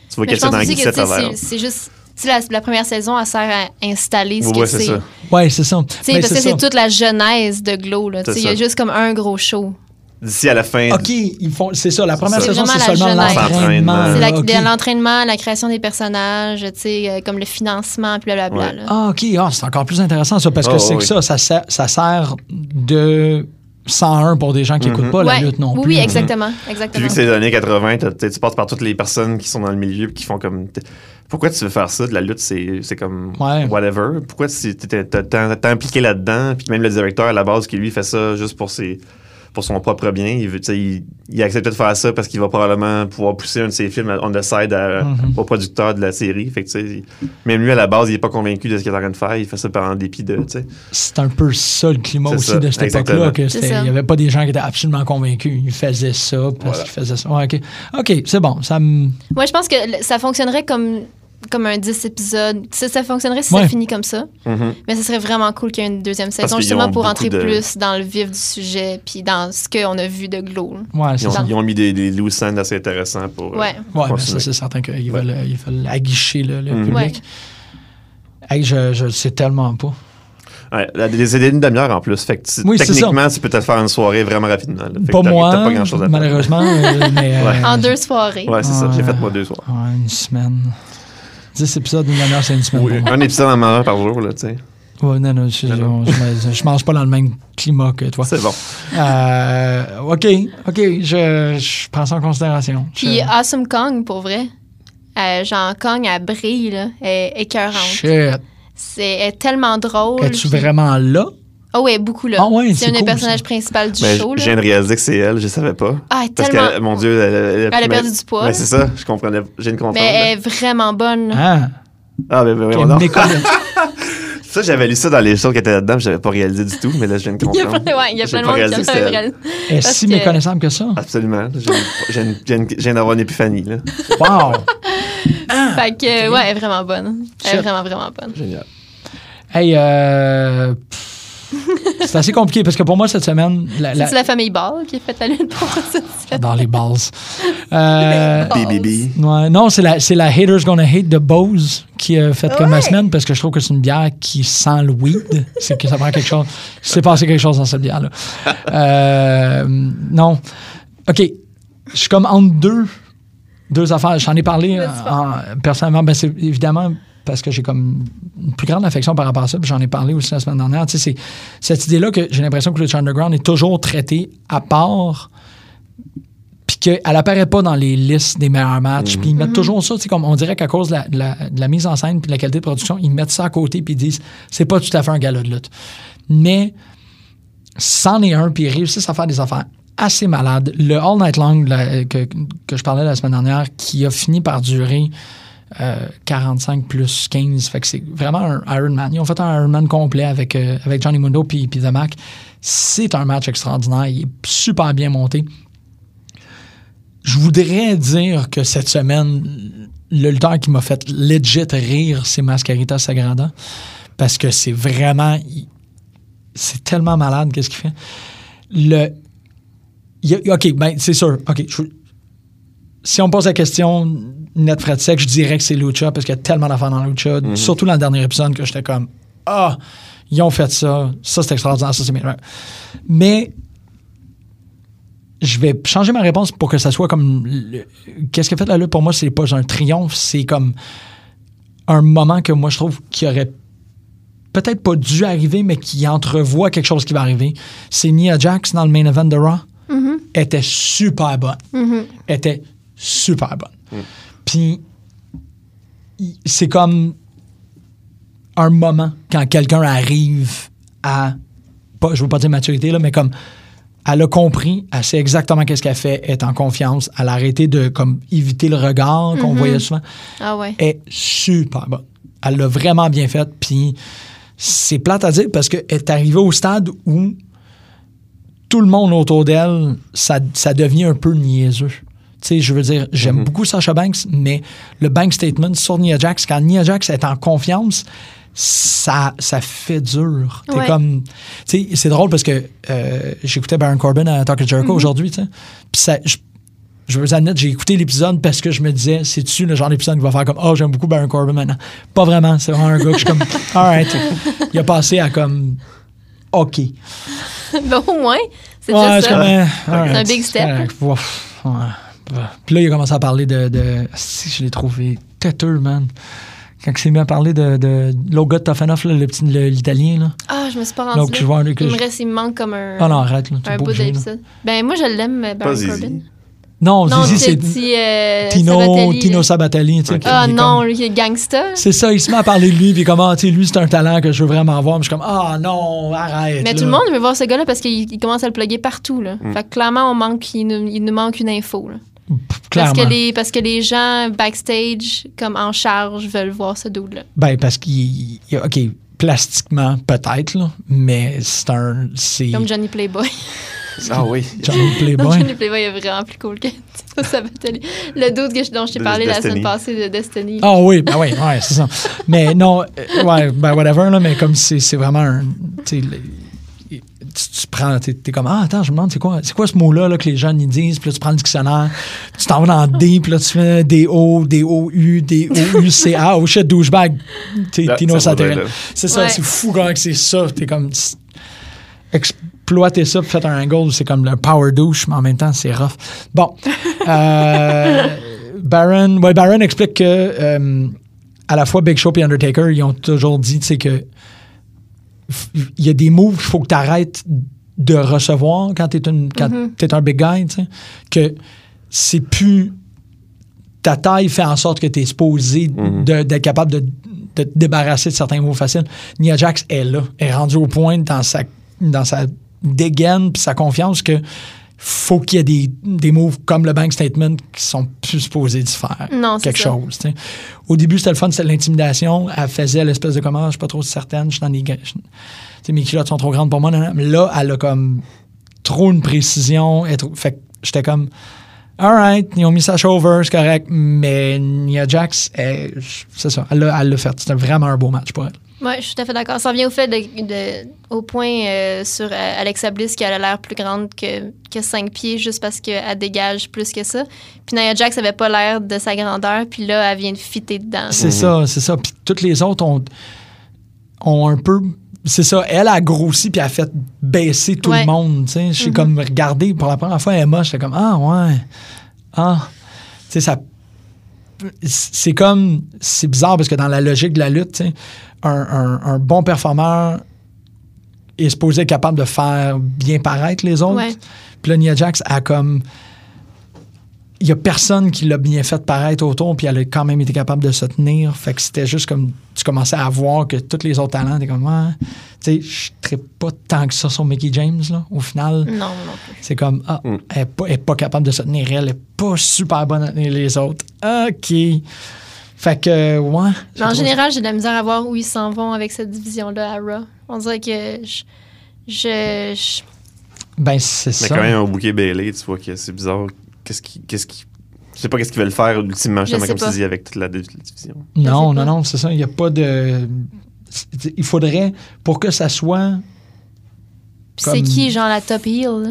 tu vois Mais qu'il je essaie pense d'en aussi glisser que à tu sais, travers. c'est c'est juste. La, la première saison, elle sert à installer ce Ouais, que c'est c'est. ça. Ouais, c'est ça. Parce que c'est toute la genèse de Glow. Il y a juste comme un gros show. D'ici à la fin. OK, ils font, c'est ça. La première saison, C'est seulement l'entraînement. C'est la- l'entraînement, la création des personnages, tu sais, euh, comme le financement, puis blablabla. Ouais. là. Ah, OK. Ah, c'est encore plus intéressant, ça, parce que Oh, c'est oui. que ça, ça sert, ça sert de 101 pour des gens qui n'écoutent pas la lutte non oui, plus. oui, exactement. Puis vu que c'est les années 80, t'as- t'sais, tu passes par toutes les personnes qui sont dans le milieu qui font comme. Pourquoi tu veux faire ça? De la lutte, c'est c'est comme Ouais. whatever. Pourquoi tu t'es impliqué là-dedans? Puis même le directeur à la base qui lui fait ça juste pour ses, pour son propre bien. Il, veut, tu sais, il, il a accepté de faire ça parce qu'il va probablement pouvoir pousser un de ses films on the side à- Mhm. au producteur de la série. Fait que, même lui, à la base, il est pas convaincu de ce qu'il est en train de faire. Il fait ça par en dépit de. tu sais. C'est un peu ça le climat aussi ça, de cette exactement. époque-là. que. Il n'y avait pas des gens qui étaient absolument convaincus. Ils faisaient ça parce Voilà. qu'ils faisaient ça. Ouais, OK, OK, c'est bon. Ça me... Moi, je pense que ça fonctionnerait comme, comme un 10 épisodes. Ça, ça fonctionnerait si Ouais. ça finit comme ça. Mhm. Mais ce serait vraiment cool qu'il y ait une deuxième saison, justement pour entrer de- plus dans le vif du sujet, puis dans ce qu'on a vu de Glow. Ouais, Ils ont, ça. ils ont mis des, des loose ends assez intéressants pour. euh, Ouais. Ça, c'est certain qu'ils Ouais. veulent, ils veulent aguicher le, le Mhm. public. Hey, je, je le sais tellement pas. Ouais, c'est une demi-heure en plus. Fait que tu- Oui, c'est techniquement, tu peux peut-être faire une soirée vraiment rapidement. Pas moi, à malheureusement, euh, mais... <laughs> euh, Ouais. En deux soirées. Ouais, c'est ça. J'ai fait moi deux soirs. ouais, une semaine. 10 épisodes d'une demi-heure, c'est une semaine. Oui, pour moi. un épisode en mangeant par jour, là, tu sais. Ouais, non, non, je, Non, non. je, je- je mange pas dans le même climat que toi. C'est bon. Euh, OK, OK, je, je prends ça en considération. Puis Je- Awesome Kong, pour vrai. Euh, genre, Kong, elle brille, là. Elle est écœurante. Shit. C'est elle est tellement drôle. Es-tu puis- vraiment là? Ah oui, beaucoup, là. Ah ouais, c'est un des personnages ça. principaux du Mais show, je là. viens de réaliser que c'est elle, je savais pas. Ah, elle est Parce tellement... que, mon Dieu, elle, elle, Elle a perdu du poids. Mais c'est ça, je comprenais. Je viens de comprendre. Mais elle est vraiment bonne. Ah, Ah, ben, ben, méconnaît- <laughs> Ça, j'avais lu ça dans les choses qui étaient là-dedans, puis j'avais pas réalisé du tout, mais là, je viens de <laughs> Il y a comprendre. plein, ouais, il y a J'ai plein de monde qui réalisé a que fait c'était un elle. vrai- Elle est Parce si que- méconnaissable que ça. Absolument. Je viens- Je je je d'avoir une épiphanie, là. Wow! <laughs> Fait que, ok. ouais, elle est vraiment bonne. Elle est vraiment, vraiment bonne. Génial. Hey, euh, pff, <laughs> c'est assez compliqué parce que pour moi, cette semaine, la, la- C'est la famille Ball qui a fait la lutte pour ça. dans les balls. <laughs> Euh, Balls. BBB. ouais, non, c'est la, c'est la Haters Gonna Hate de Bose qui a fait comme ma semaine parce que je trouve que c'est une bière qui sent le weed. c'est que ça prend quelque chose. S'est passé quelque chose dans cette bière-là. <laughs> Euh, non. OK. Je suis comme entre deux, deux affaires. J'en ai parlé en- personnellement. Ben, c'est évidemment parce que j'ai comme une plus grande affection par rapport à ça. Puis j'en ai parlé aussi la semaine dernière. Tu sais, c'est cette idée-là que j'ai l'impression que le Underground est toujours traité à part puis qu'elle apparaît pas dans les listes des meilleurs matchs. Puis ils mettent toujours ça, tu sais, comme on dirait qu'à cause de la, de la- de la mise en scène puis de la qualité de production, ils mettent ça à côté puis ils disent c'est pas tout à fait un gala de lutte. Mais c'en est un, puis ils réussissent à faire des affaires assez malades. Le All Night Long la- que, que je parlais la semaine dernière, qui a fini par durer euh, 45 plus 15, fait que c'est vraiment un Ironman. Ils ont fait un Ironman complet avec, euh, avec Johnny Mundo puis, The Mac. C'est un match extraordinaire. Il est super bien monté. Je voudrais dire que cette semaine, le lutteur qui m'a fait legit rire, c'est Mascarita Sagrada. Parce que c'est vraiment. C'est tellement malade, qu'est-ce qu'il fait. Le. OK, ben, c'est sûr. OK. si on pose la question net frais de sec, je dirais que c'est Lucha parce qu'il y a tellement d'affaires dans Lucha, surtout dans le dernier épisode que j'étais comme Ah, ils ont fait ça, ça c'est extraordinaire, ça c'est bien. Mais je vais changer ma réponse pour que ça soit comme le- qu'est-ce qui a fait la lutte? Pour moi, c'est pas un triomphe, c'est comme un moment que moi je trouve qui aurait peut-être pas dû arriver, mais qui entrevoit quelque chose qui va arriver. C'est Nia Jax dans le main event de Raw. était super bonne. Mhm. était super bonne. Puis, c'est comme un moment quand quelqu'un arrive à, pas, je veux pas dire maturité, là, mais comme elle a compris, elle sait exactement qu'est-ce qu'elle fait, elle est en confiance, elle a arrêté de comme éviter le regard qu'on voyait souvent. Ah ouais. Elle est super bonne. Elle l'a vraiment bien faite, puis c'est plate à dire parce qu'elle est arrivée au stade où tout le monde autour d'elle, ça, ça devient un peu niaiseux. Tu sais, je veux dire, j'aime beaucoup Sasha Banks, mais le bank statement sur Nia Jax, quand Nia Jax est en confiance, ça, ça fait dur. T'es Ouais. comme. Tu sais, c'est drôle parce que euh, j'écoutais Baron Corbin à Talk Jericho aujourd'hui, tu sais. Puis ça. je- je veux vous admettre, j'ai écouté l'épisode parce que je me disais, c'est-tu le genre d'épisode qui va faire comme, oh, j'aime beaucoup Baron Corbin maintenant? Pas vraiment, c'est vraiment un gars que je suis comme, <laughs> alright. Il a passé à comme, OK. Ben, au moins, c'est Ouais, déjà c'est ça. alright, un big step. correct. Ouf, ouais. Puis là, il a commencé à parler de. de si je l'ai trouvé têteux, man. Quand il s'est mis à parler de, de l'autre gars de Tough Enough, là, le petit, le- l'italien, là. Ah, je me suis pas rendue Donc, je là. vois que Il je- me reste, il me manque comme un, Ah non, arrête, là. un bout là. d'épisode. Ben, moi, je l'aime, Pas Baron Zizi. Corbin. Non, Non, Zizi, c'est petit. euh, Tino, Sabatelli, Tino là. Sabatelli. tu sais, Ok. qui- Ah non, comme- lui, il est gangsta. C'est ça, il se met à parler de lui, puis comment, tu sais, lui, c'est un talent que je veux vraiment avoir. Mais je suis comme, ah non, arrête. Mais là. tout le monde veut voir ce gars-là parce qu'il il commence à le plugger partout. Là. Mm. Fait que clairement, on manque, il, nous, il nous manque une info. Là. Parce, que les, parce que les gens backstage, comme en charge, veulent voir ce dude-là. Ben, parce qu'il. il- OK, plastiquement, peut-être, là, mais c'est un. C'est. Comme Johnny Playboy. Ah oui. <laughs> Johnny Non, Playboy. Johnny Playboy est vraiment plus cool que Sabatelli. Le dude que je- dont je t'ai parlé la semaine passée de Destiny. Ah oui, ben oui, ouais, c'est ça. Mais non, euh, ouais, ben whatever, là, mais comme c'est c'est vraiment un. Tu prends, t'es es comme, ah, attends, je me demande, c'est quoi, c'est quoi ce mot-là là, que les jeunes ils disent, puis là, tu prends le dictionnaire, tu t'en vas dans D, puis là, tu fais D-O, D-O-U, D-O-U-C-A, oh shit, douchebag, va Satterel. là. C'est ça, Ouais. c'est fou quand c'est ça, t'es comme, exploiter ça, puis faire un angle, c'est comme le power douche, mais en même temps, c'est rough. Bon. Euh, <laughs> Baron, ouais, Baron explique que euh, à la fois Big Show et Undertaker, ils ont toujours dit, tu sais, que il y a des moves qu'il faut que tu arrêtes de recevoir quand tu es, un big guy, tu sais, que c'est plus ta taille fait en sorte que tu es supposé de- d'être capable de, de te débarrasser de certains moves faciles. Nia Jax est là, est rendue au point dans sa, dans sa dégaine puis sa confiance que faut qu'il y ait des, des moves comme le bank statement qui sont plus supposés de faire Non, quelque ça. chose. Au début, c'était le fun, c'était l'intimidation. Elle faisait l'espèce de comment, je suis pas trop certaine, je suis dans des. je- mes culottes sont trop grandes pour moi. Mais là, elle a comme trop une précision. trop- fait que j'étais comme. Alright, ils ont mis Sasha over, c'est correct, mais Nia Jax, c'est ça, elle l'a fait. C'était vraiment un beau match pour elle. Oui, je suis tout à fait d'accord. Ça revient au fait de, de- au point euh, sur euh, Alexa Bliss qui a l'air plus grande que, que 5 pieds juste parce qu'elle dégage plus que ça. Puis Nia Jax avait pas l'air de sa grandeur, puis là, elle vient de fitter dedans. C'est ça, c'est ça. Puis toutes les autres ont, ont un peu. C'est ça, elle a grossi puis a fait baisser tout Ouais. le monde. tu sais. J'ai comme regardé pour la première fois Emma, j'étais comme Ah ouais. Ah. Tu sais, ça. C'est comme. C'est bizarre parce que dans la logique de la lutte, tu sais, un, un- un bon performeur est supposé être capable de faire bien paraître les autres. Ouais. Puis là, Nia Jax a comme. Il y a personne qui l'a bien fait paraître autour, puis elle a quand même été capable de se tenir. Fait que c'était juste comme. Tu commençais à voir que tous les autres talents, t'es comme. Ouais. Tu sais, je ne pas tant que ça sur Mickey James, là. Au final, Non, non plus. c'est comme. Ah, Mm. elle n'est pas, pas capable de se tenir, elle. Elle n'est pas super bonne à tenir les autres. OK. Fait que, ouais. Mais en général, j'ai de la misère à voir où ils s'en vont avec cette division-là à Raw. On dirait que je. je- je- Ben, c'est Mais ça. quand même, au bouquet Bailey, tu vois que c'est bizarre. Qu'est-ce qui. Qu'est-ce qui. Je sais pas qu'est-ce qu'ils veulent faire ultimement, Je justement, comme pas. tu dis, avec toute la, division. Non, non, non, c'est ça. Il n'y a pas de. Il faudrait, pour que ça soit. Puis Comme- c'est qui, genre, la top heel? là?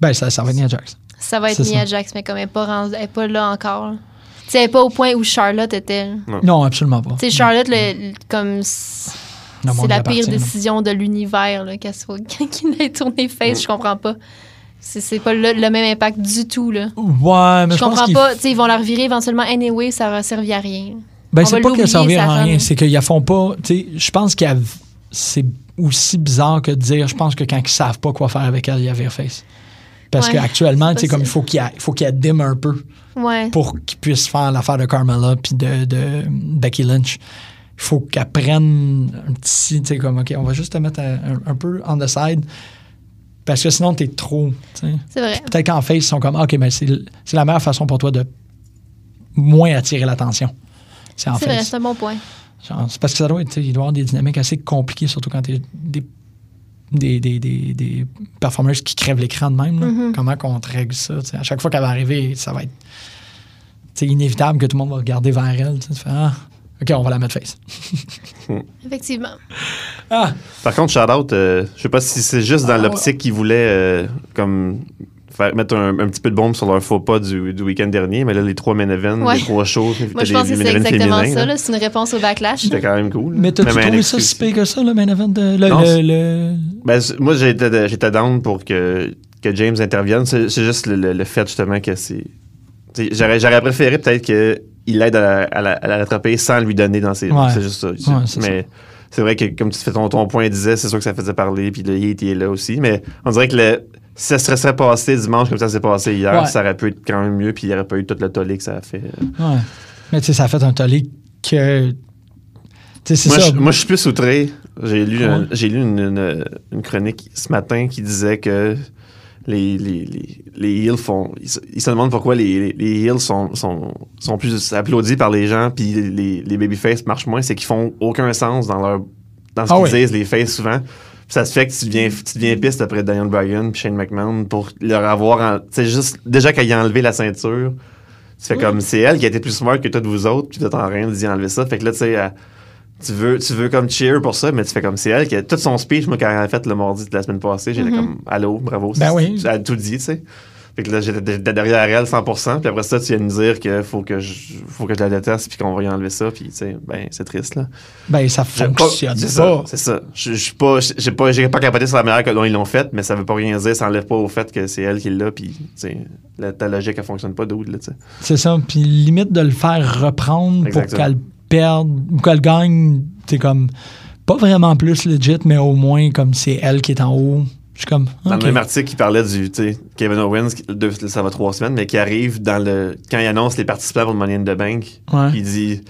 Ben, ça, ça va être Nia Jax. Ça va être Nia ça. Jax, mais comme elle n'est pas, rendue- elle est pas là encore. N'est pas au point où Charlotte était. là. Non, absolument pas. Tu sais, Charlotte, le- le- comme c'est la pire décision de l'univers là, qu'elle soit <laughs> qu'il ait tourné face, je comprends pas. C'est c'est pas le, le même impact du tout là. Ouais, mais Je je, pense comprends qu'il pas, tu sais, ils vont la revirer éventuellement anyway, ça va servir à rien. Ben, c'est pas qu'elle l'oublier, servir à rien, c'est qu'ils la font pas. Tu sais, je pense qu'il y a. C'est aussi bizarre que de dire, je pense que quand ils savent pas quoi faire avec elle, il y avait face. Parce Ouais, qu'actuellement, tu sais, c'est comme il faut qu'il y a- faut dime un peu Ouais. pour qu'ils puissent faire l'affaire de Carmella puis de, de Becky Lynch. Il faut qu'elle prenne un petit, tu sais, comme, OK, on va juste te mettre un, un peu on the side. Parce que sinon, t'es trop. C'est vrai. Peut-être qu'en face, ils sont comme, OK, mais c'est la meilleure façon pour toi de moins attirer l'attention. C'est en C'est vrai, c'est un bon point. C'est parce que ça doit être, il doit y avoir des dynamiques assez compliquées, surtout quand t'es des, des, des, des, des performers qui crèvent l'écran de même. là. Mhm. Comment qu'on te règle ça? À chaque fois qu'elle va arriver, ça va être c'est inévitable que tout le monde va regarder vers elle. tu sais. Tu fais, ah, OK, on va la mettre face. <laughs> Effectivement. Ah, Par contre, shout-out, euh, je sais pas si c'est juste dans Ah, l'optique qu'ils voulaient euh, comme faire, mettre un, un petit peu de bombe sur leur faux pas du, du week-end dernier, mais là, les trois main events, Ouais. les trois shows, Moi, je pense que c'est exactement ça. là. C'est une réponse au backlash. C'était quand même cool. mais t'as-tu trouvé ça si pire que ça, le main event? De, le, Non, le- Ben, moi, j'étais j'étais down pour que, que James intervienne. C'est c'est juste le, le- le fait, justement, que c'est. J'aurais j'aurais préféré peut-être qu'il aide à la, à, la, à la rattraper sans lui donner dans ses. Ouais. C'est juste ça. C'est- Ouais, c'est mais c'est vrai que, comme tu fais ton, ton point disait, c'est sûr que ça faisait parler. Puis le Heat, il est là aussi. Mais on dirait que le, ça se serait passé dimanche comme ça s'est passé hier, Ouais. ça aurait pu être quand même mieux, puis il n'y aurait pas eu tout le tollé que ça a fait. Ouais. Mais tu sais, ça a fait un tollé que. Moi, ça. je, moi, je suis plus outré. J'ai lu, un- j'ai lu une, une- une chronique ce matin qui disait que les, les, les, les heels font. Ils, se- ils se demandent pourquoi les, les heels sont, sont, sont plus applaudis par les gens, puis les, les babyface marchent moins. C'est qu'ils font aucun sens dans, leur, dans ce Ah qu'ils oui. disent, les faces, souvent. Ça se fait que tu deviens, tu deviens piste après Daniel Bryan puis Shane McMahon pour leur avoir. sais, juste. Déjà, quand il a enlevé la ceinture. Tu fais comme, c'est elle qui a été plus smart que tous vous autres, puis êtes en train d'y enlever ça. Fait que là, tu sais, tu veux, tu veux comme cheer pour ça, mais tu fais comme, c'est elle qui a tout son speech, moi, quand elle a fait le mardi de la semaine passée, j'étais comme, allô, bravo. Ben c'est- oui. Elle a tout dit, tu sais. Fait que là, j'étais derrière elle 100%, puis après ça, tu viens de me dire qu'il faut que je, faut que je la déteste, puis qu'on va y enlever ça, puis tu sais, ben, c'est triste, là. Ben, ça fonctionne C'est ça, c'est ça. Je suis pas, j'ai pas, j'ai pas capoté sur la manière que- dont ils l'ont fait, mais ça veut pas rien dire, ça enlève pas au fait que c'est elle qui l'a, puis tu sais, la- ta logique, elle fonctionne pas d'où, là, tu sais. C'est ça. Puis limite de le faire reprendre pour qu'elle perde ou qu'elle gagne, c'est comme pas vraiment plus legit, mais au moins comme c'est elle qui est en haut. Je suis comme. Dans le même article, qui parlait du Kevin Owens, ça va trois semaines, mais qui arrive dans le. Quand il annonce les participants pour le Money in the Bank, Ouais. il dit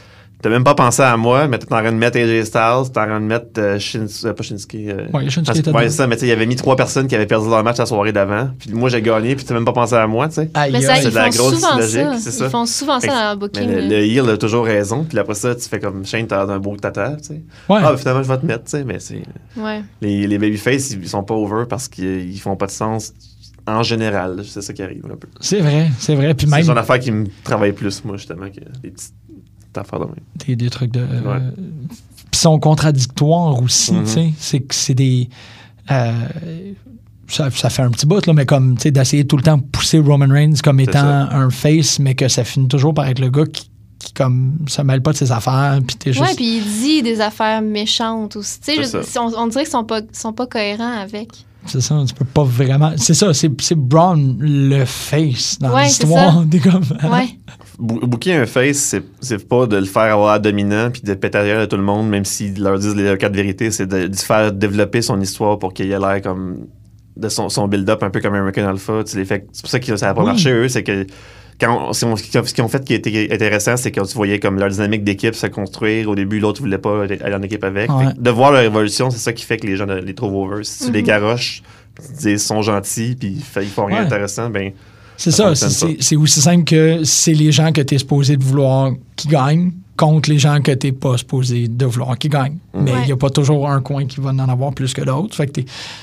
T'as même pas pensé à moi, mais t'es en train de mettre AJ Styles, t'es en train de mettre euh, Shins- euh, pas Shinsuke. euh, Ouais, Shinsuke parce- était ouais, dedans. c'est ça, mais tu sais, il avait mis trois personnes qui avaient perdu leur match la soirée d'avant, puis moi j'ai gagné, puis t'as même pas pensé à moi, tu sais. Mais ça. C'est ils de la font grosse souvent logique, ça. c'est ça. Ils font souvent ça dans le Mais booking. le, heel a toujours raison, puis après ça, tu fais comme Shane, t'as un beau tata, tu sais. Ouais. Ah, finalement, je vais te mettre, tu sais, mais c'est. Ouais. Les, les babyface, ils sont pas over parce qu'ils ils font pas de sens en général. C'est ça qui arrive un peu. C'est vrai, c'est vrai. Puis C'est même genre d'affaires qui me travaille plus, moi, justement, que les petites affaires de même. des, des trucs de. euh, Ouais. Puis sont contradictoires aussi, tu sais. C'est que c'est des. euh, ça, ça fait un petit bout, là, mais comme, tu sais, d'essayer tout le temps de pousser Roman Reigns comme étant ça. un face, mais que ça finit toujours par être le gars qui, qui comme, se mêle pas de ses affaires, puis t'es juste. Ouais, puis il dit des affaires méchantes aussi. Tu sais, on, on dirait qu'ils sont pas, sont pas cohérents avec. C'est ça, tu peux pas vraiment. C'est ça, c'est c'est Braun le face dans Ouais, c'est l'histoire. <laughs> T'es comme. Ouais. Bou- Booker un face, c'est- c'est pas de le faire avoir dominant puis de péter à tout le monde, même s'ils leur disent les quatre vérités, c'est de, de faire développer son histoire pour qu'il ait l'air comme de son, son build-up un peu comme American Alpha. Tu les fais- C'est pour ça que ça n'a pas Oui. marché, eux, c'est que quand ce qu'ils ont fait qui était intéressant, c'est que tu voyais comme leur dynamique d'équipe se construire. Au début, l'autre voulait pas aller en équipe avec. Ouais. De voir leur évolution, c'est ça qui fait que les gens les trouvent over. Si tu Mhm. les garoches, puis tu dis ils sont gentils, puis ils font rien Ouais. d'intéressant, ben C'est Ça c'est aussi simple que c'est les gens que tu es supposé de vouloir qui gagnent contre les gens que tu pas supposé de vouloir qui gagnent. Mais il Ouais. n'y a pas toujours un coin qui va en avoir plus que d'autres. Fait que.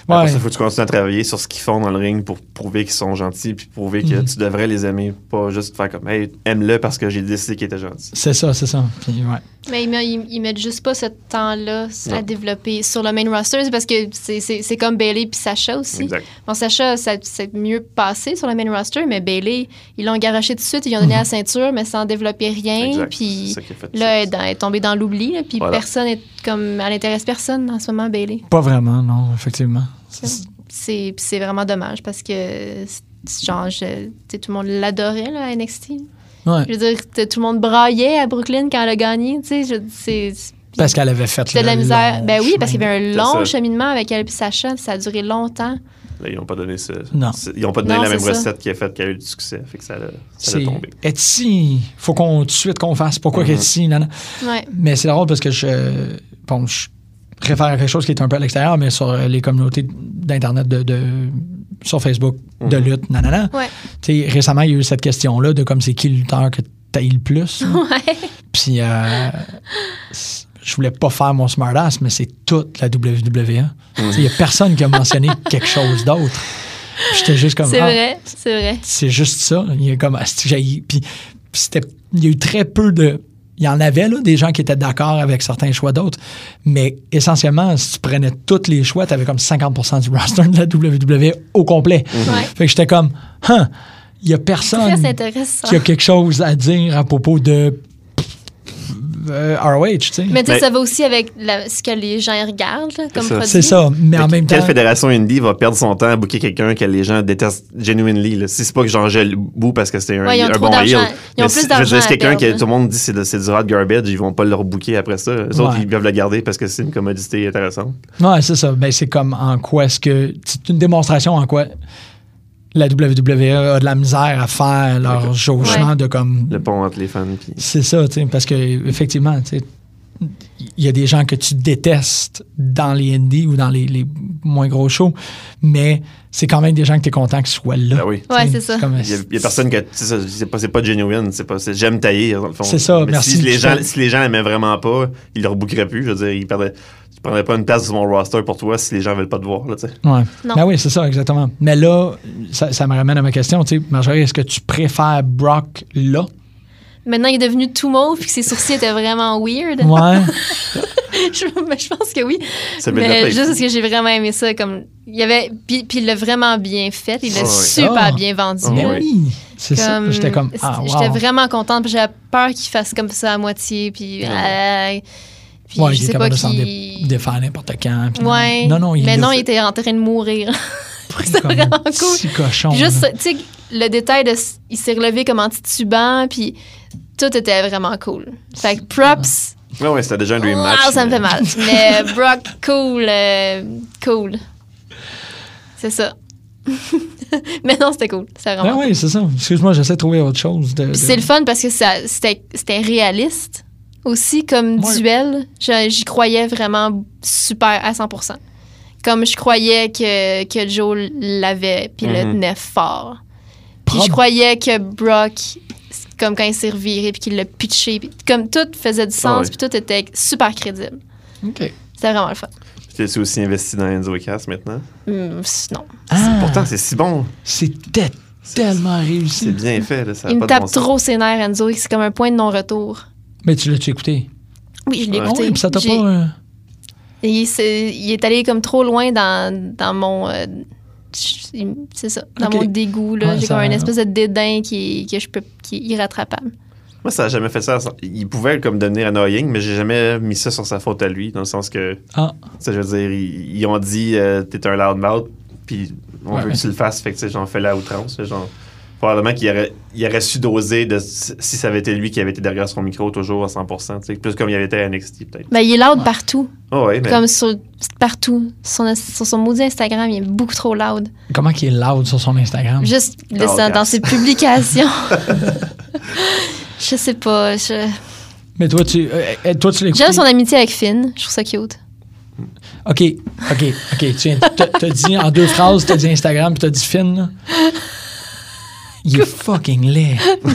Après ça, faut que tu continues à travailler sur ce qu'ils font dans le ring pour prouver qu'ils sont gentils, puis prouver que Mhm. tu devrais les aimer, pas juste faire comme, hey, aime-le parce que j'ai décidé qu'il était gentil. C'est ça, c'est ça. Puis, ouais. Mais ils, ils- mettent juste pas ce temps-là à Non. développer sur le main roster. C'est parce que c'est- comme Bailey puis Sacha aussi. Exact. Bon, Sacha, ça c'est mieux passé sur le main roster, mais Bailey, ils l'ont garoché tout de suite, ils lui ont donné la ceinture, mais sans développer rien. Exact. Puis Fait là, elle est, dans- est tombée dans l'oubli, puis Voilà. personne est comme. Elle intéresse personne en ce moment, Bailey. Pas vraiment, non, effectivement. C'est vraiment dommage parce que, genre, je- tu sais, tout le monde l'adorait, là, à NXT. Ouais. Je veux dire, tout le monde braillait à Brooklyn quand elle a gagné, tu sais. c'est- Parce qu'elle avait fait C'était de la le misère. long Ben oui, parce qu'il y avait un long cheminement avec elle et Sacha. Ça a duré longtemps. Là, ils n'ont pas donné. Non. c'est- Ils n'ont pas donné Non, la même ça. recette qui a fait qu'il y a eu du succès. Fait que ça a, ça a tombé. Etsy, faut qu'on tout de suite qu'on fasse pourquoi non, non. Ouais. Mais c'est drôle parce que je, bon, je réfère à quelque chose qui est un peu à l'extérieur, mais sur les communautés d'internet de, de- sur Facebook de Mhm. lutte, nanana. Ouais. Tu sais, récemment, il y a eu cette question-là de comme c'est qui le lutteur que t'as le plus. <laughs> Ouais. Puis euh, je voulais pas faire mon smartass, mais c'est toute la WWE. Il y a personne qui a mentionné <laughs> quelque chose d'autre. J'étais juste comme C'est ah, vrai, c'est vrai. c'est juste ça. Il y a comme j'haïs. puis, c'était il y a eu très peu de il y en avait là, des gens qui étaient d'accord avec certains choix d'autres, mais essentiellement, si tu prenais tous les choix, tu avais comme 50% du roster de la WWE au complet. Ouais. Fait que j'étais comme, Huh, il y a personne qui a quelque chose à dire à propos de euh, ROH, tu sais. Mais tu sais, Mais- ça va aussi avec la- ce que les gens regardent là, comme ça. produit. C'est ça, mais en même temps. Quelle fédération indie va perdre son temps à booker quelqu'un que les gens détestent genuinely? là? Si c'est pas que genre je le boue parce que c'est un, Ouais, un bon heel. Ils ont Mais plus si- d'argent Je veux quelqu'un que tout le monde dit c'est du hot garbage, ils vont pas le rebooker après ça. Les autres, Ouais. ils peuvent le garder parce que c'est une commodité intéressante. Ouais, c'est ça. Ben, c'est comme en quoi est-ce que. C'est une démonstration en quoi la WWE a de la misère à faire leur jauchement Ouais. de comme. Le pont entre les fans. C'est ça, tu sais, parce que effectivement, tu sais, il y a des gens que tu détestes dans les indies ou dans les, les moins gros shows, mais c'est quand même des gens que tu es content qu'ils soient là. Ben oui. Ouais, c'est ça. comme- Il y, a, il y a personne que. C'est pas, pas genuine. C'est pas. c'est j'aime tailler, dans le fond. C'est ça, Mais merci. Si les, gens, si les gens l'aimaient vraiment pas, ils le rebookeraient plus. Je veux dire, ils perdraient. Tu prendrais pas une place sur mon roster pour toi si les gens veulent pas te voir, là, tu sais. Ouais. Non. Ben oui, c'est ça, exactement. Mais là, ça, ça me ramène à ma question. Tu sais, Marjorie, est-ce que tu préfères Brock là? Maintenant, il est devenu tout mauve puis que ses sourcils étaient vraiment weird. Ouais. <laughs> je, mais je pense que oui. Mais juste parce que j'ai vraiment aimé ça. Comme, il y avait, puis, puis il l'a vraiment bien fait. Il l'a Ah super Ah. bien vendu. Ah Mais oui. C'est ça. J'étais comme. Ah, J'étais vraiment contente. J'avais peur qu'il fasse comme ça à moitié. Puis, euh, puis Ouais, je il sais pas capable de s'en qui. défaire n'importe quand. Ouais. Non, non, il mais non, il était en train de mourir. <laughs> C'était vraiment un cool. petit cochon. Puis juste, tu sais, le détail de. Il s'est relevé comme anti-tubant. Puis tout était vraiment cool. Fait que props. Ouais, ouais, c'était déjà un dream Wow, match. ça me mais- fait mal. <laughs> Mais Brock, cool. euh, cool. C'est ça. <laughs> mais non, c'était cool. C'était Ben vraiment oui, c'est ça. Excuse-moi, j'essaie de trouver autre chose. De, de- Puis c'est le fun parce que ça- c'était c'était réaliste aussi comme Ouais. duel. J'y croyais vraiment super à 100%. Comme je croyais que, que Joe l'avait puis le Mhm. tenait fort. Puis je croyais que Brock, comme quand il s'est reviré puis qu'il l'a pitché, puis comme tout faisait du sens puis tout était super crédible. OK. C'était vraiment le fun. Tu es aussi investi dans Enzo Cass maintenant? Hum, non. Ah, Pourtant, c'est si bon. c'était tellement réussi. C'est bien fait. Là, ça a Il pas me de tape bon trop ses nerfs, Enzo. C'est comme un point de non-retour. Mais tu l'as-tu écouté? Oui, je l'ai. Ah écouté. oui, puis ça t'a pas. euh, Et il, est allé comme trop loin dans, dans mon. euh, c'est ça, dans mon dégoût. là. Ouais, J'ai ça- comme une espèce de dédain qui, que je peux, qui est irrattrapable. Moi, ça a jamais fait ça. Il pouvait comme devenir annoying, mais j'ai jamais mis ça sur sa faute à lui, dans le sens que, Ah, tu sais, je veux dire, ils, ils ont dit euh, t'es un loudmouth, puis on Ouais. veut que tu le fasses, fait que tu sais, j'en fais la outrance. fait Genre, probablement qu'il aurait, il aurait su doser de, si ça avait été lui qui avait été derrière son micro toujours à 100%, tu sais, plus comme il avait été à NXT peut-être. Ben, il est loud partout. Oh, ouais, mais Comme sur, partout. Sur, son- sur son maudit Instagram, il est beaucoup trop loud. comment qu'il est loud sur son Instagram? Juste Oh, dans, ses publications. <laughs> <laughs> je sais pas. je- Mais toi, tu, euh, euh, toi, tu écouté? J'aime son amitié avec Finn. Je trouve ça cute. OK, OK, OK. Tu t'as dit en deux phrases, t'as dit Instagram, puis t'as dit Finn, là. <laughs> Il est fucking laid. <laughs>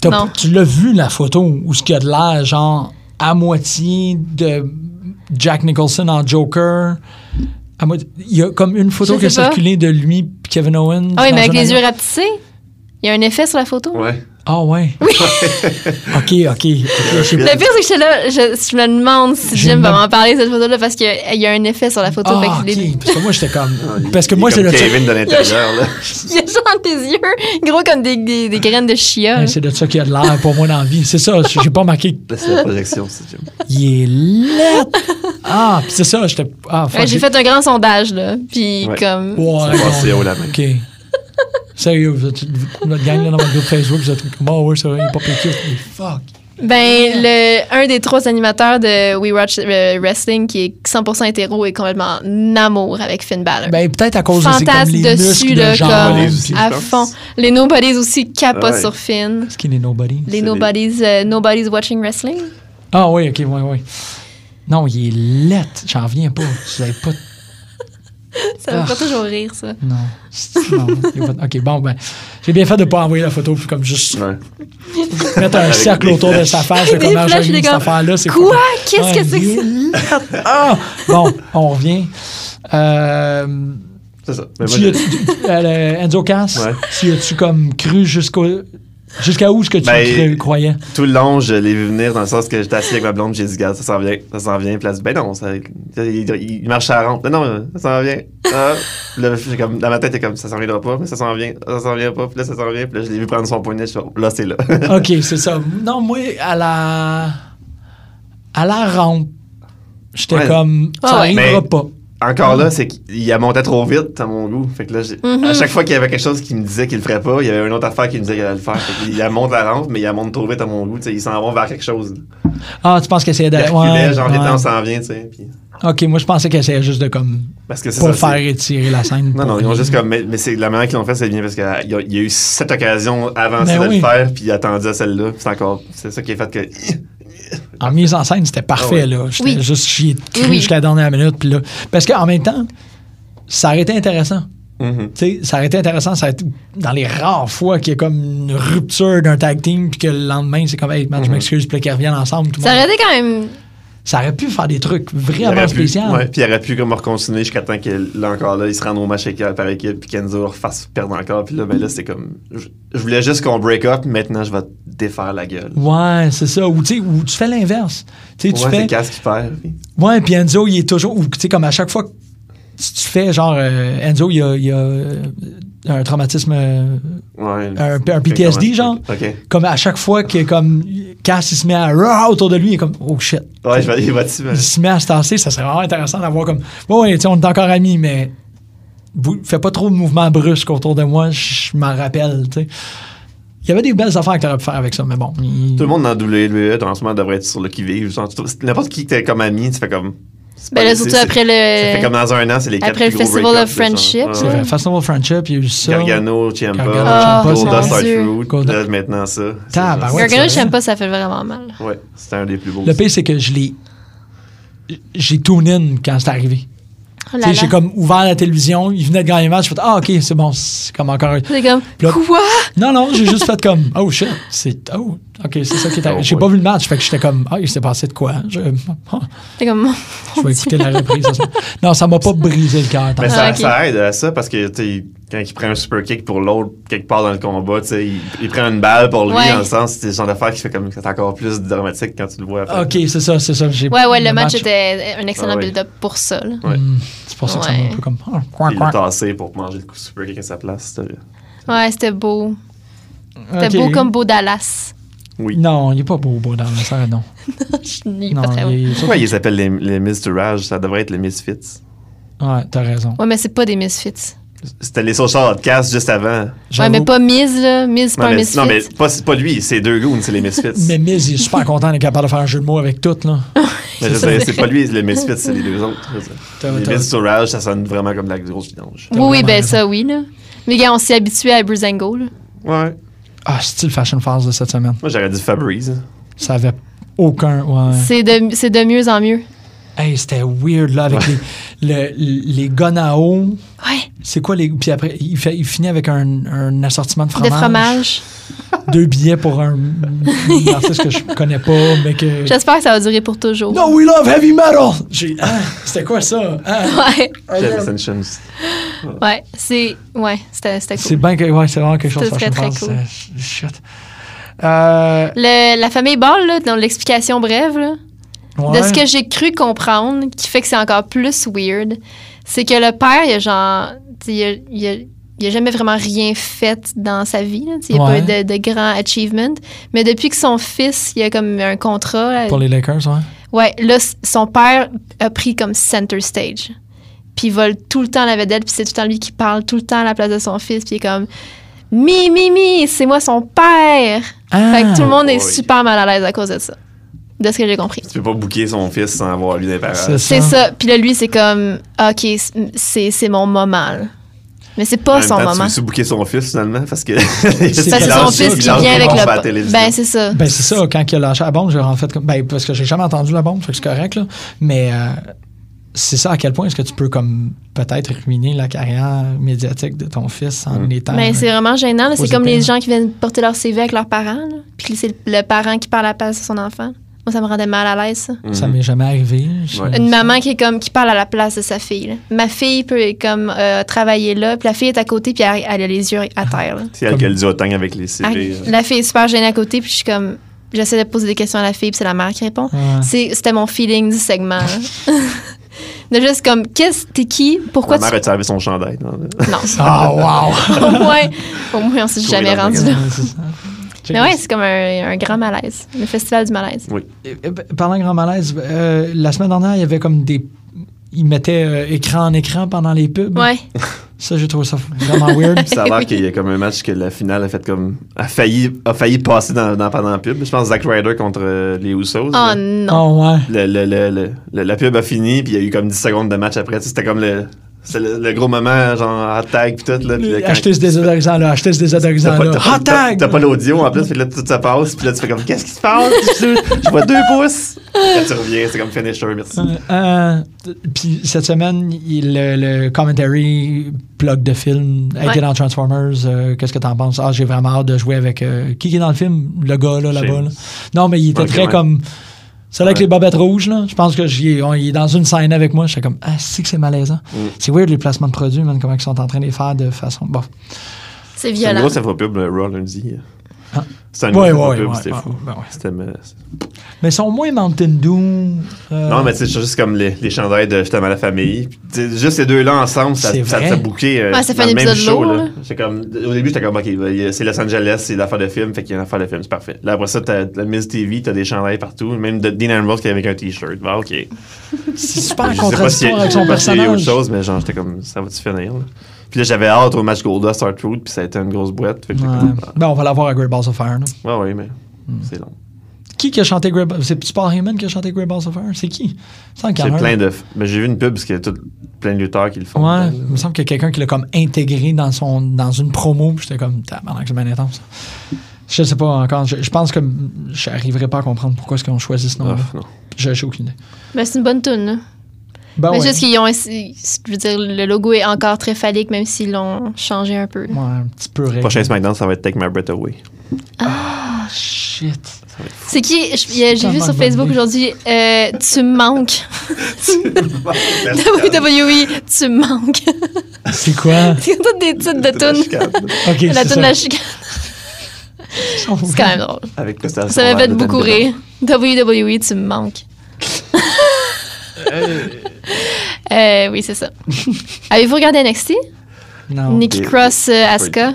T'as- Non. Tu l'as vu, la photo, où ce qu'il y a de l'air, genre, à moitié de Jack Nicholson en Joker. À Il y a comme une photo Je qui a sais pas. circulé de lui et Kevin Owens. Ah oui, dans mais avec un les avion. yeux rapetissés. Il y a un effet sur la photo? ouais. Ah ouais. <laughs> OK, OK. ok, j'ai- Le pire, c'est que j'étais là, je, je me demande si J'ai Jim va même- m'en parler de cette photo-là parce qu'il y a un effet sur la photo. fait Ah, OK. Parce que moi, j'étais comme... <laughs> Parce que moi, c'est le... Kevin de l'intérieur, là. Il y <laughs> dans tes yeux, gros comme des, des, des graines de chia. C'est de ça qu'il y a de l'air pour moi dans la vie. C'est ça, j'ai pas marqué c'est la projection, c'est Jim. Il est laid. Ah, puis c'est ça, j'étais. Ah, Ouais, j'ai fait un grand sondage, là. Puis Ouais. comme... Ouais, C'est haut la main. OK. Sérieux, vous êtes, vous- notre gang là, dans votre groupe Facebook, vous êtes comme, oh ouais, c'est vrai, il est pas fuck. Ben, le, un des trois animateurs de We Watch euh, Wrestling, qui est 100% hétéro, est complètement en amour avec Finn Balor. Ben, peut-être à cause de c'est comme Fantasme les dessus, là, de genre. comme Nobodies aussi, à je fond. Les Nobodies aussi capotent Ouais. sur Finn. Ce qui est les nobody. Les Nobodies, euh, Nobody's Watching Wrestling? Ah oui, ok, oui, oui. Non, il est laid. J'en reviens pas. Vous avez pas. Ça me Ah. fait toujours rire, ça. Non. <laughs> Pas- Ok, bon, ben. J'ai bien fait de pas envoyer la photo, puis comme juste Ouais. mettre un cercle des autour de sa face, de Des comment flèches, j'ai cette gars. affaire-là. c'est Quoi? pas- Qu'est-ce Ouais, que c'est que il ça? Ah! Bon, on revient. Euh, C'est ça. Mais moi, tu, j'ai- tu- euh, Enzo Cass, Ouais. tu as-tu comme cru jusqu'au jusqu'à où est-ce que tu Ben, croyais? tout le long, je l'ai vu venir dans le sens que j'étais assis avec ma blonde, j'ai dit, gars, ça s'en vient, ça s'en vient. Puis là, ben non, ça, il, il marche à la rampe. Non, non, ça s'en vient. Ah. Puis là, j'ai comme, dans ma tête, il est comme, ça s'en viendra pas, mais ça s'en vient, ça s'en vient pas, puis là, ça s'en vient. Puis là, je l'ai vu prendre son poignet, je suis là, c'est là. <laughs> OK, c'est ça. Non, moi, à la à la rampe, j'étais Ouais. comme ça Ah ouais. arrivera Mais- pas. Encore là, c'est qu'il a monté trop vite à mon goût. Fait que là, Mhm. à chaque fois qu'il y avait quelque chose qui me disait qu'il le ferait pas, il y avait une autre affaire qui me disait qu'il allait le faire. Fait qu'il a monte la rampe, mais il a monte trop vite à mon goût. Tu sais, ils s'en vont vers quelque chose. Ah, tu penses qu'essayer Il d'aller ouais, genre, ouais. temps s'en vient, tu sais. Puis... Ok, moi je pensais qu'elle essayait juste de comme Parce que c'est ça. faire c'est- étirer la scène. <laughs> Non, pour non, ils ont juste comme. Mais, mais c'est la manière qu'ils l'ont fait, c'est bien parce qu'il y, a- il y a eu cette occasion avant Ben de oui. le faire, puis il attendait à celle-là. C'est encore. C'est ça qui est fait que. En mise en scène, c'était parfait, Ah ouais. là. J'étais Oui. juste cru Oui, oui. jusqu'à la dernière minute. Puis là, parce qu'en même temps, ça aurait été intéressant. Tu sais, ça aurait été intéressant, ça aurait été dans les rares fois qu'il y a comme une rupture d'un tag team, puis que le lendemain, c'est comme, hey, man, je Mhm. m'excuse, puis qu'ils reviennent ensemble. Tout le Ça monde. aurait été quand même. Ça aurait pu faire des trucs vraiment spéciaux. ouais, puis il aurait pu comme continuer jusqu'à temps que là encore là, il se rende au match par équipe, puis Kenzo leur fasse perdre encore. Puis là, ben là, c'est comme. Je, je voulais juste qu'on break up, maintenant je vais te défaire la gueule. Ouais, c'est ça. Ou tu sais, ou tu fais l'inverse. Tu Ouais, fais. Cass qui perd. puis- Ouais, puis Enzo, il est toujours. Ou tu sais, comme à chaque fois que tu fais, genre, euh, Enzo, il a, il a un traumatisme. euh, Ouais. Un- un PTSD, genre? Comme à chaque fois que, comme, Cass, il se met à rah autour de lui, il est comme, oh shit. Ouais, je vais aller. Il se met à se tasser, ça serait vraiment intéressant d'avoir comme, ouais, ouais, on est encore amis, mais vous fais pas trop de mouvements brusques autour de moi, je m'en rappelle, tu sais. Il y avait des belles affaires que t'aurais pu faire avec ça, mais bon. il- Tout le monde dans WWE, en ce moment, devrait être sur le qui-vive. N'importe qui que t'es comme ami, tu fais comme. Ben là, surtout après Ça fait le. comme dans un an, c'est les quatre après le Festival of Friendship, Ouais. vrai, Festival Friendship, il y a eu ça. Gargano, Ciampa, Ciampa, Dieu. Truth, Goldust. là, maintenant ça. Tabarouette. genre- Ouais, Gargano, je pas, ça fait vraiment mal. Ouais, c'était un des plus beaux. Le pire, c'est que je l'ai. J'ai tune in quand c'est arrivé. Oh j'ai comme ouvert la télévision, il venait de gagner le match, j'ai fait Ah, ok, c'est bon, c'est comme encore. un- C'est comme. Là- Quoi? Non, non, j'ai juste fait comme Oh shit, c'est. Oh, ok, c'est ça qui est arrivé. Oh, J'ai boy. pas vu le match, fait que j'étais comme Ah, il s'est passé de quoi? Je, <laughs> C'est comme. je vais écouter la reprise. ça. Non, ça m'a pas brisé le cœur. Mais ça, Ah, ça aide à ça parce que tu quand il prend un super kick pour l'autre quelque part dans le combat, tu sais, il, il prend une balle pour lui Ouais. dans le sens, c'est le genre d'affaire qui fait comme que c'est encore plus dramatique quand tu le vois. après. Ok, c'est ça, c'est ça. j'ai- Ouais, ouais, le match était un excellent Ah ouais. build-up pour ça. Ouais. Hmm, c'est pour ça que ça m'a un peu comme. Ah, il l'a tassé pour manger le coup de super kick à sa place. Ouais, c'était beau. C'était beau comme beau Dallas. Oui. Non, il est pas beau, beau dans le ça, non. Est <laughs> non, pas très beau. il est- Pourquoi ils appellent les, les Ça devrait être les Misfits. Ouais, t'as raison. Ouais, mais c'est pas des Misfits. C'était les social outcasts juste avant. Ouais, mais pas Miz, là. Miz, c'est pas Non, un mais, Misfit. non, mais pas, pas lui, c'est deux goons, c'est les Misfits. <laughs> Mais Miz, il est super content d'être capable de faire un jeu de mots avec tout, là. <laughs> Mais je sais, c'est pas lui, les Misfits, c'est les deux autres. je Les t'as- Miz to Rage, ça sonne vraiment comme de la grosse vidange. Oui, ben raison. ça, oui, là. Mais gars, on s'est habitué à Brizango, là. Ouais. Ah, style Fashion Falls de cette semaine. Moi, j'aurais dit Fabrice. Ça avait aucun. Ouais. C'est de, c'est de mieux en mieux. Hey, c'était weird, là, avec les, le- les guns à eau. Ouais, C'est quoi les. Puis après, il, fait, il finit avec un, un assortiment de fromage. de fromage. Deux billets pour un, un artiste que je connais pas, mais que. J'espère que ça va durer pour toujours. No, we love heavy metal! J'ai. Ah, c'était quoi ça? Ah, Ouais, ouais, c'est... Ouais, c'était c'était C'est cool. bien que. Ouais, c'est vraiment quelque chose Fashion très, Falls. très cool. Shit. Euh, Le- la famille Ball, là, dans l'explication brève, là, ouais. de ce que j'ai cru comprendre, qui fait que c'est encore plus weird, c'est que le père, il a genre... Il a, il a- il a jamais vraiment rien fait dans sa vie. là, Il n'y a Ouais. pas eu de, de grand achievement. Mais depuis que son fils, il a comme un contrat... là, Pour les Lakers, ouais. Ouais, là, son père a pris comme center stage. Puis il vole tout le temps la vedette, puis c'est tout le temps lui qui parle tout le temps à la place de son fils, puis il est comme Mi, mi, mi, c'est moi son père. Ah, fait que tout le monde est super mal à l'aise à cause de ça. De ce que j'ai compris. Tu peux pas booker son fils sans avoir lui des parents. C'est C'est ça. Puis là, lui, c'est comme OK, c'est c'est mon moment. là. Mais c'est En pas même son temps, moment. Tu veux booker son fils finalement? Parce que. <laughs> C'est son fils il qui vient avec le. à la télévision. Ben, c'est ça. Ben, c'est ça, quand il a lâché la bombe, j'ai en fait comme. Ben, parce que j'ai jamais entendu la bombe, c'est correct, là. Mais euh, c'est ça à quel point est-ce que tu peux, comme, peut-être ruiner la carrière médiatique de ton fils en Mm. étant. Mais c'est vraiment gênant. C'est comme les gens qui viennent porter leur CV avec leurs parents. là. Puis c'est le parent qui parle à la place de son enfant. Moi, ça me rendait mal à l'aise, ça. Mhm. Ça m'est jamais arrivé. Ouais. Une maman qui est comme qui parle à la place de sa fille. là. Ma fille peut comme euh, travailler là, puis la fille est à côté, puis elle, elle a les yeux à terre. C'est elle qui a le duotang avec les CV. Elle- la fille est super gênée à côté, puis je suis comme j'essaie de poser des questions à la fille, puis c'est la mère qui répond. Ouais. C'est- C'était mon feeling du segment. là. <laughs> de juste comme qu'est-ce t'es qui? Pourquoi Ma tu mère a servi son chandail. non? non Ah, wow! <laughs> au moins au moins on s'est jamais rendu là. Mais ouais, c'est comme un, un grand malaise, le festival du malaise. Euh, Parlant de grand malaise, euh, la semaine dernière, il y avait comme des. Ils mettaient euh, écran en écran pendant les pubs. Ouais. <laughs> Ça, j'ai trouvé ça vraiment weird. <laughs> Ça a l'air qu'il y a comme un match que la finale a fait comme. a failli, a failli passer dans, dans, pendant la pub. Je pense Zack Ryder contre euh, les Usos. Oh là. non. Oh, ouais. Le- le- le- le- le- la pub a fini, puis il y a eu comme 10 secondes de match après. C'était comme le, c'était le, le gros moment, genre hot tag, puis tout. Là, là, Acheter ce désodorisant-là, acheter ce désodorisant pas, là. Hot t'as- tag! t'as pas l'audio en plus, puis là tout ça passe, puis là tu fais comme qu'est-ce qui se passe? <laughs> je, je vois deux pouces. Quand tu reviens, c'est comme finisher, merci. Euh, euh, Puis cette semaine, il- le, le commentary plug de film a été Ouais. dans Transformers. euh, Qu'est-ce que t'en penses? Ah, j'ai vraiment hâte de jouer avec. euh, qui est dans le film? Le gars là, là-bas. Là. Non, mais il était très ouais. comme. C'est avec Ouais. les bobettes rouges, là. Je pense que j'y on- est dans une scène avec moi. J'étais comme, ah, c'est que c'est malaisant. Mm. C'est weird les placements de produits, man, comment ils sont en train de les faire de façon. Bon. C'est C'est une violent. grosse infopub, le Raw lundi. C'était une Ouais, ouais, ouais, c'était ouais, fou. ouais, ouais. C'était, mais- Mais ils sont moins Mountain Doom. euh, Non, mais tu sais, c'est juste comme les, les chandails de Justement la famille. Juste ces deux-là ensemble, ça, C'est ça, vrai. ça bouquait euh, Ouais, ça fait dans un le même épisode show. lourd, là. là. C'est comme, au début, j'étais comme, OK, c'est Los Angeles, c'est l'affaire de film, fait qu'il y a une affaire de film, c'est parfait. Là, après ça, t'as la Miss TV, t'as des chandails partout, même de Dean Ambrose qui est avec un T-shirt. Bah, OK. c'est super Je sais pas si contradictoire avec son je sais pas s'il y a autre personnage. chose, mais genre, j'étais comme, ça va-tu finir? là? Puis là, j'avais hâte au match Goldust Art Road, puis ça a été une grosse boîte. Fait que Ouais. Ben, on va l'avoir à Great Balls of Fire. là. ouais, ouais, mais Hmm. c'est long. Qui qui a chanté Great Balls C'est Paul Heyman qui a chanté Great Balls of Fire? C'est qui? C'est plein de. Mais j'ai vu une pub parce qu'il y a tout, plein de lutteurs qui le font. Ouais, il me semble qu'il y a quelqu'un qui l'a comme intégré dans, son, dans une promo. puis J'étais comme, tabarnak, c'est bien intense. Je sais pas encore. Je, je pense que je n'arriverai pas à comprendre pourquoi est-ce qu'ils ont choisi ce nom-là. Non. J'ai aucune idée. Mais c'est une bonne tune. Là. Ben mais ouais. juste qu'ils ont. essayé- Je veux dire, le logo est encore très phallique, même s'ils l'ont changé un peu. Ouais, un petit peu réglé. Prochain SmackDown, ça va être Take My Breath Away. Ah, shit. C'est qui? J'ai vu sur Facebook aujourd'hui, euh, tu me manques. <laughs> <laughs> WWE, tu me manques. C'est quoi? <laughs> c'est toutes des titres de tunes. Ok, La c'est tune la chicane. C'est quand même drôle. Avec Ça m'avait fait beaucoup rire. WWE, tu me manques. Euh, oui, c'est ça. <laughs> Avez-vous regardé NXT? Non. Nikki Cross, euh, Asuka?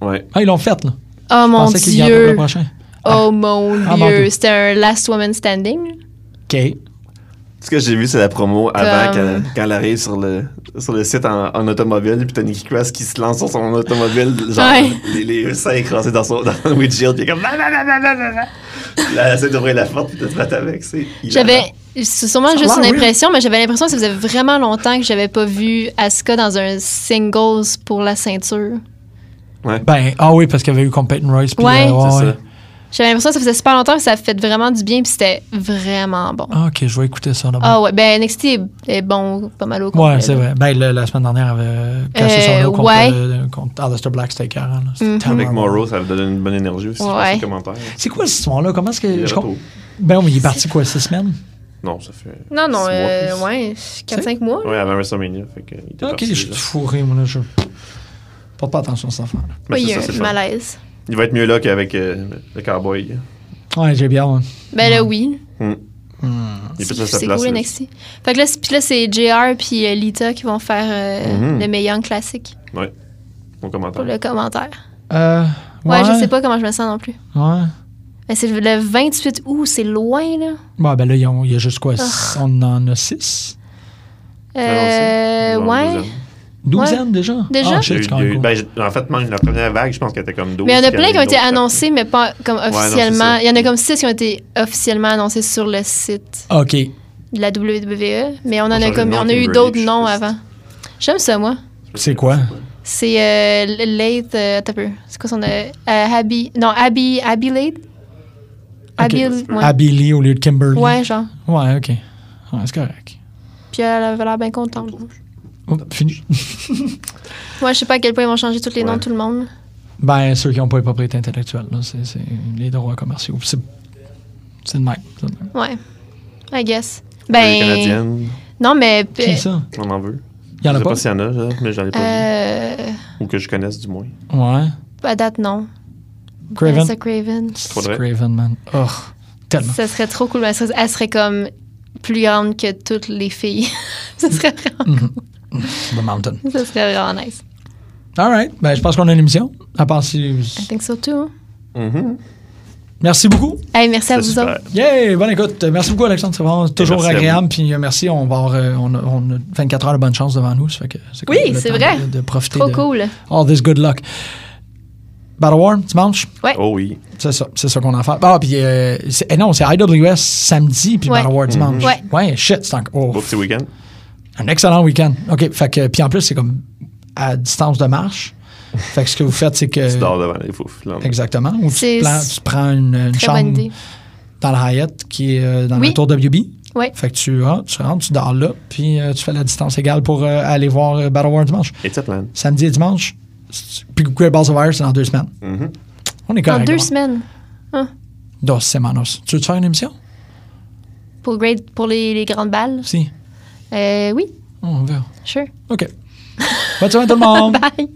Ouais. Ah, ils l'ont fait, là. Oh Je mon pour le Dieu. prochain. Oh mon Ah, Dieu. C'était un Last Woman Standing. OK. Ce que j'ai vu, c'est la promo avant Comme- qu'elle quand elle arrive sur le, sur le site en, en automobile. Puis t'as Nikki Cross qui se lance sur son automobile, genre Ouais. les, les seins écrasés dans son dans le windshield. Puis comme. Là, là, là, là, là, là, là. Là, elle essaie d'ouvrir la porte puis de se battre avec. C'est. J'avais. C'est sûrement Ça a juste une impression, mais j'avais l'impression que ça faisait vraiment longtemps que j'avais pas vu Asuka dans un singles pour la ceinture. Ben, ah oui, parce qu'il y avait eu contre Peyton Royce. puis, Ouais. euh, C'est ouais. ça. J'avais l'impression que ça faisait super longtemps que ça a fait vraiment du bien, puis c'était vraiment bon. Ah, OK, je vais écouter ça d'abord. Ah ouais, ben NXT est, est bon, pas mal au complet. Ouais, c'est vrai. Ben, le- la semaine dernière, elle avait cassé son Euh, dos contre, ouais. euh, contre Alistair Black, c'était. C'était Mhm. Avec. Morrow, ça donne une bonne énergie aussi. Ouais. C'est quoi cette histoire-là? Comment est-ce Il est que. Je Ben oui, il est parti quoi, six semaines? Non, ça fait. Non, non, six mois euh, ouais, 4-5 mois. Ouais, avant WrestleMania. Fait que, il était Ok, parti, je suis fourré, moi, là. Je porte pas attention à cet enfant-là. Mais Oui, il y a un malaise. Il va être mieux là qu'avec euh, le cowboy. Ouais, j'ai bien. ouais. Ben là, oui. Hmm. Hmm. C'est cool là. NXT. Fait que là, c'est- puis là, c'est JR puis euh, Lita qui vont faire euh, Mhm. le meilleur classique Mon pour commentaire. le commentaire. Euh, Ouais, je sais pas comment je me sens non plus. Ouais. Ben, c'est le 28 août, c'est loin, là. Bon, ben là, il y a juste quoi? Ah. On en a six? Euh, Non, ouais. Deuxième. Douzaine déjà? Déjà? Ah, eu- ben, en fait, même la première vague, je pense qu'elle était comme 12. Mais il y en a plein qui ont été annoncés, mais pas comme officiellement. Il y en a comme 6 qui ont été officiellement annoncés sur le site OK. de la WWE, mais on en a comme nom, on a eu d'autres noms avant. J'aime ça moi. C'est quoi? C'est euh, Late euh, attends un peu. C'est quoi son euh, euh, Abby Non, Abby Abby Late. Abby ouais. Abby Lee au lieu de Kimberly. Ouais, genre. Ouais, OK. Ouais, c'est correct. Puis elle avait l'air bien contente. Oh, fini. Moi, <laughs> je sais pas à quel point ils vont changer tous les noms Ouais. de tout le monde. Ben, ceux qui n'ont pas les propriétés intellectuelles, là, c'est c'est les droits commerciaux. C'est c'est le même. c'est le même. Ouais. I guess. Les Ben Canadiennes, non mais Qui ça? on en veut. Il y en je a sais pas? pas s'il y en a, mais j'en ai pas vu. euh, Ou que je connaisse, du moins. Ouais. à date non. Craven? Vanessa Craven. C'est. Craven, man. Oh, tellement. Ça serait trop cool. mais Elle serait, elle serait comme plus grande que toutes les filles. <laughs> ça, serait vraiment, Mhm. The Mountain. ça serait vraiment nice. All right. Ben, je pense qu'on a une émission. À part si. I think so too. Mhm. Merci beaucoup. Hey, merci à vous super. autres. Yeah, bonne écoute. Merci beaucoup, Alexandre. C'est vraiment toujours merci agréable. Puis euh, merci. On va avoir, euh, on, a, on a 24 heures de bonne chance devant nous. Ça fait que c'est Oui, c'est vrai. De, de profiter Trop de cool. all this good luck. Battle War, dimanche? Oh oui. C'est ça, c'est ça qu'on a à faire. Ah, puis euh, c'est- eh non, c'est IWS samedi, puis Ouais. Battle War dimanche. Ouais. Ouais, shit, c'est un, oh, Beau petit week-end. Un excellent week-end. OK, fait que, puis en plus, c'est comme à distance de marche. Fait que ce que vous faites, c'est que. Tu dors devant les fouf. là. Exactement. Ou tu, plans- tu prends une, chambre dans le Hyatt qui est euh, dans Oui. la tour WB. Ouais. Fait que tu rentres, tu rentres, tu dors là, puis euh, tu fais la distance égale pour euh, aller voir Battle War dimanche. Et plan. Samedi et dimanche, puis Great Balls of Fire, c'est dans deux semaines. Mhm. On est Dans correct. deux hein? semaines. Dos semanas. Tu veux te faire une émission? Pour, grade, pour les, les grandes balles? Si. Euh, oui, Oh, on verra. sure. OK. Bonne semaine tout le monde! <laughs> Bye.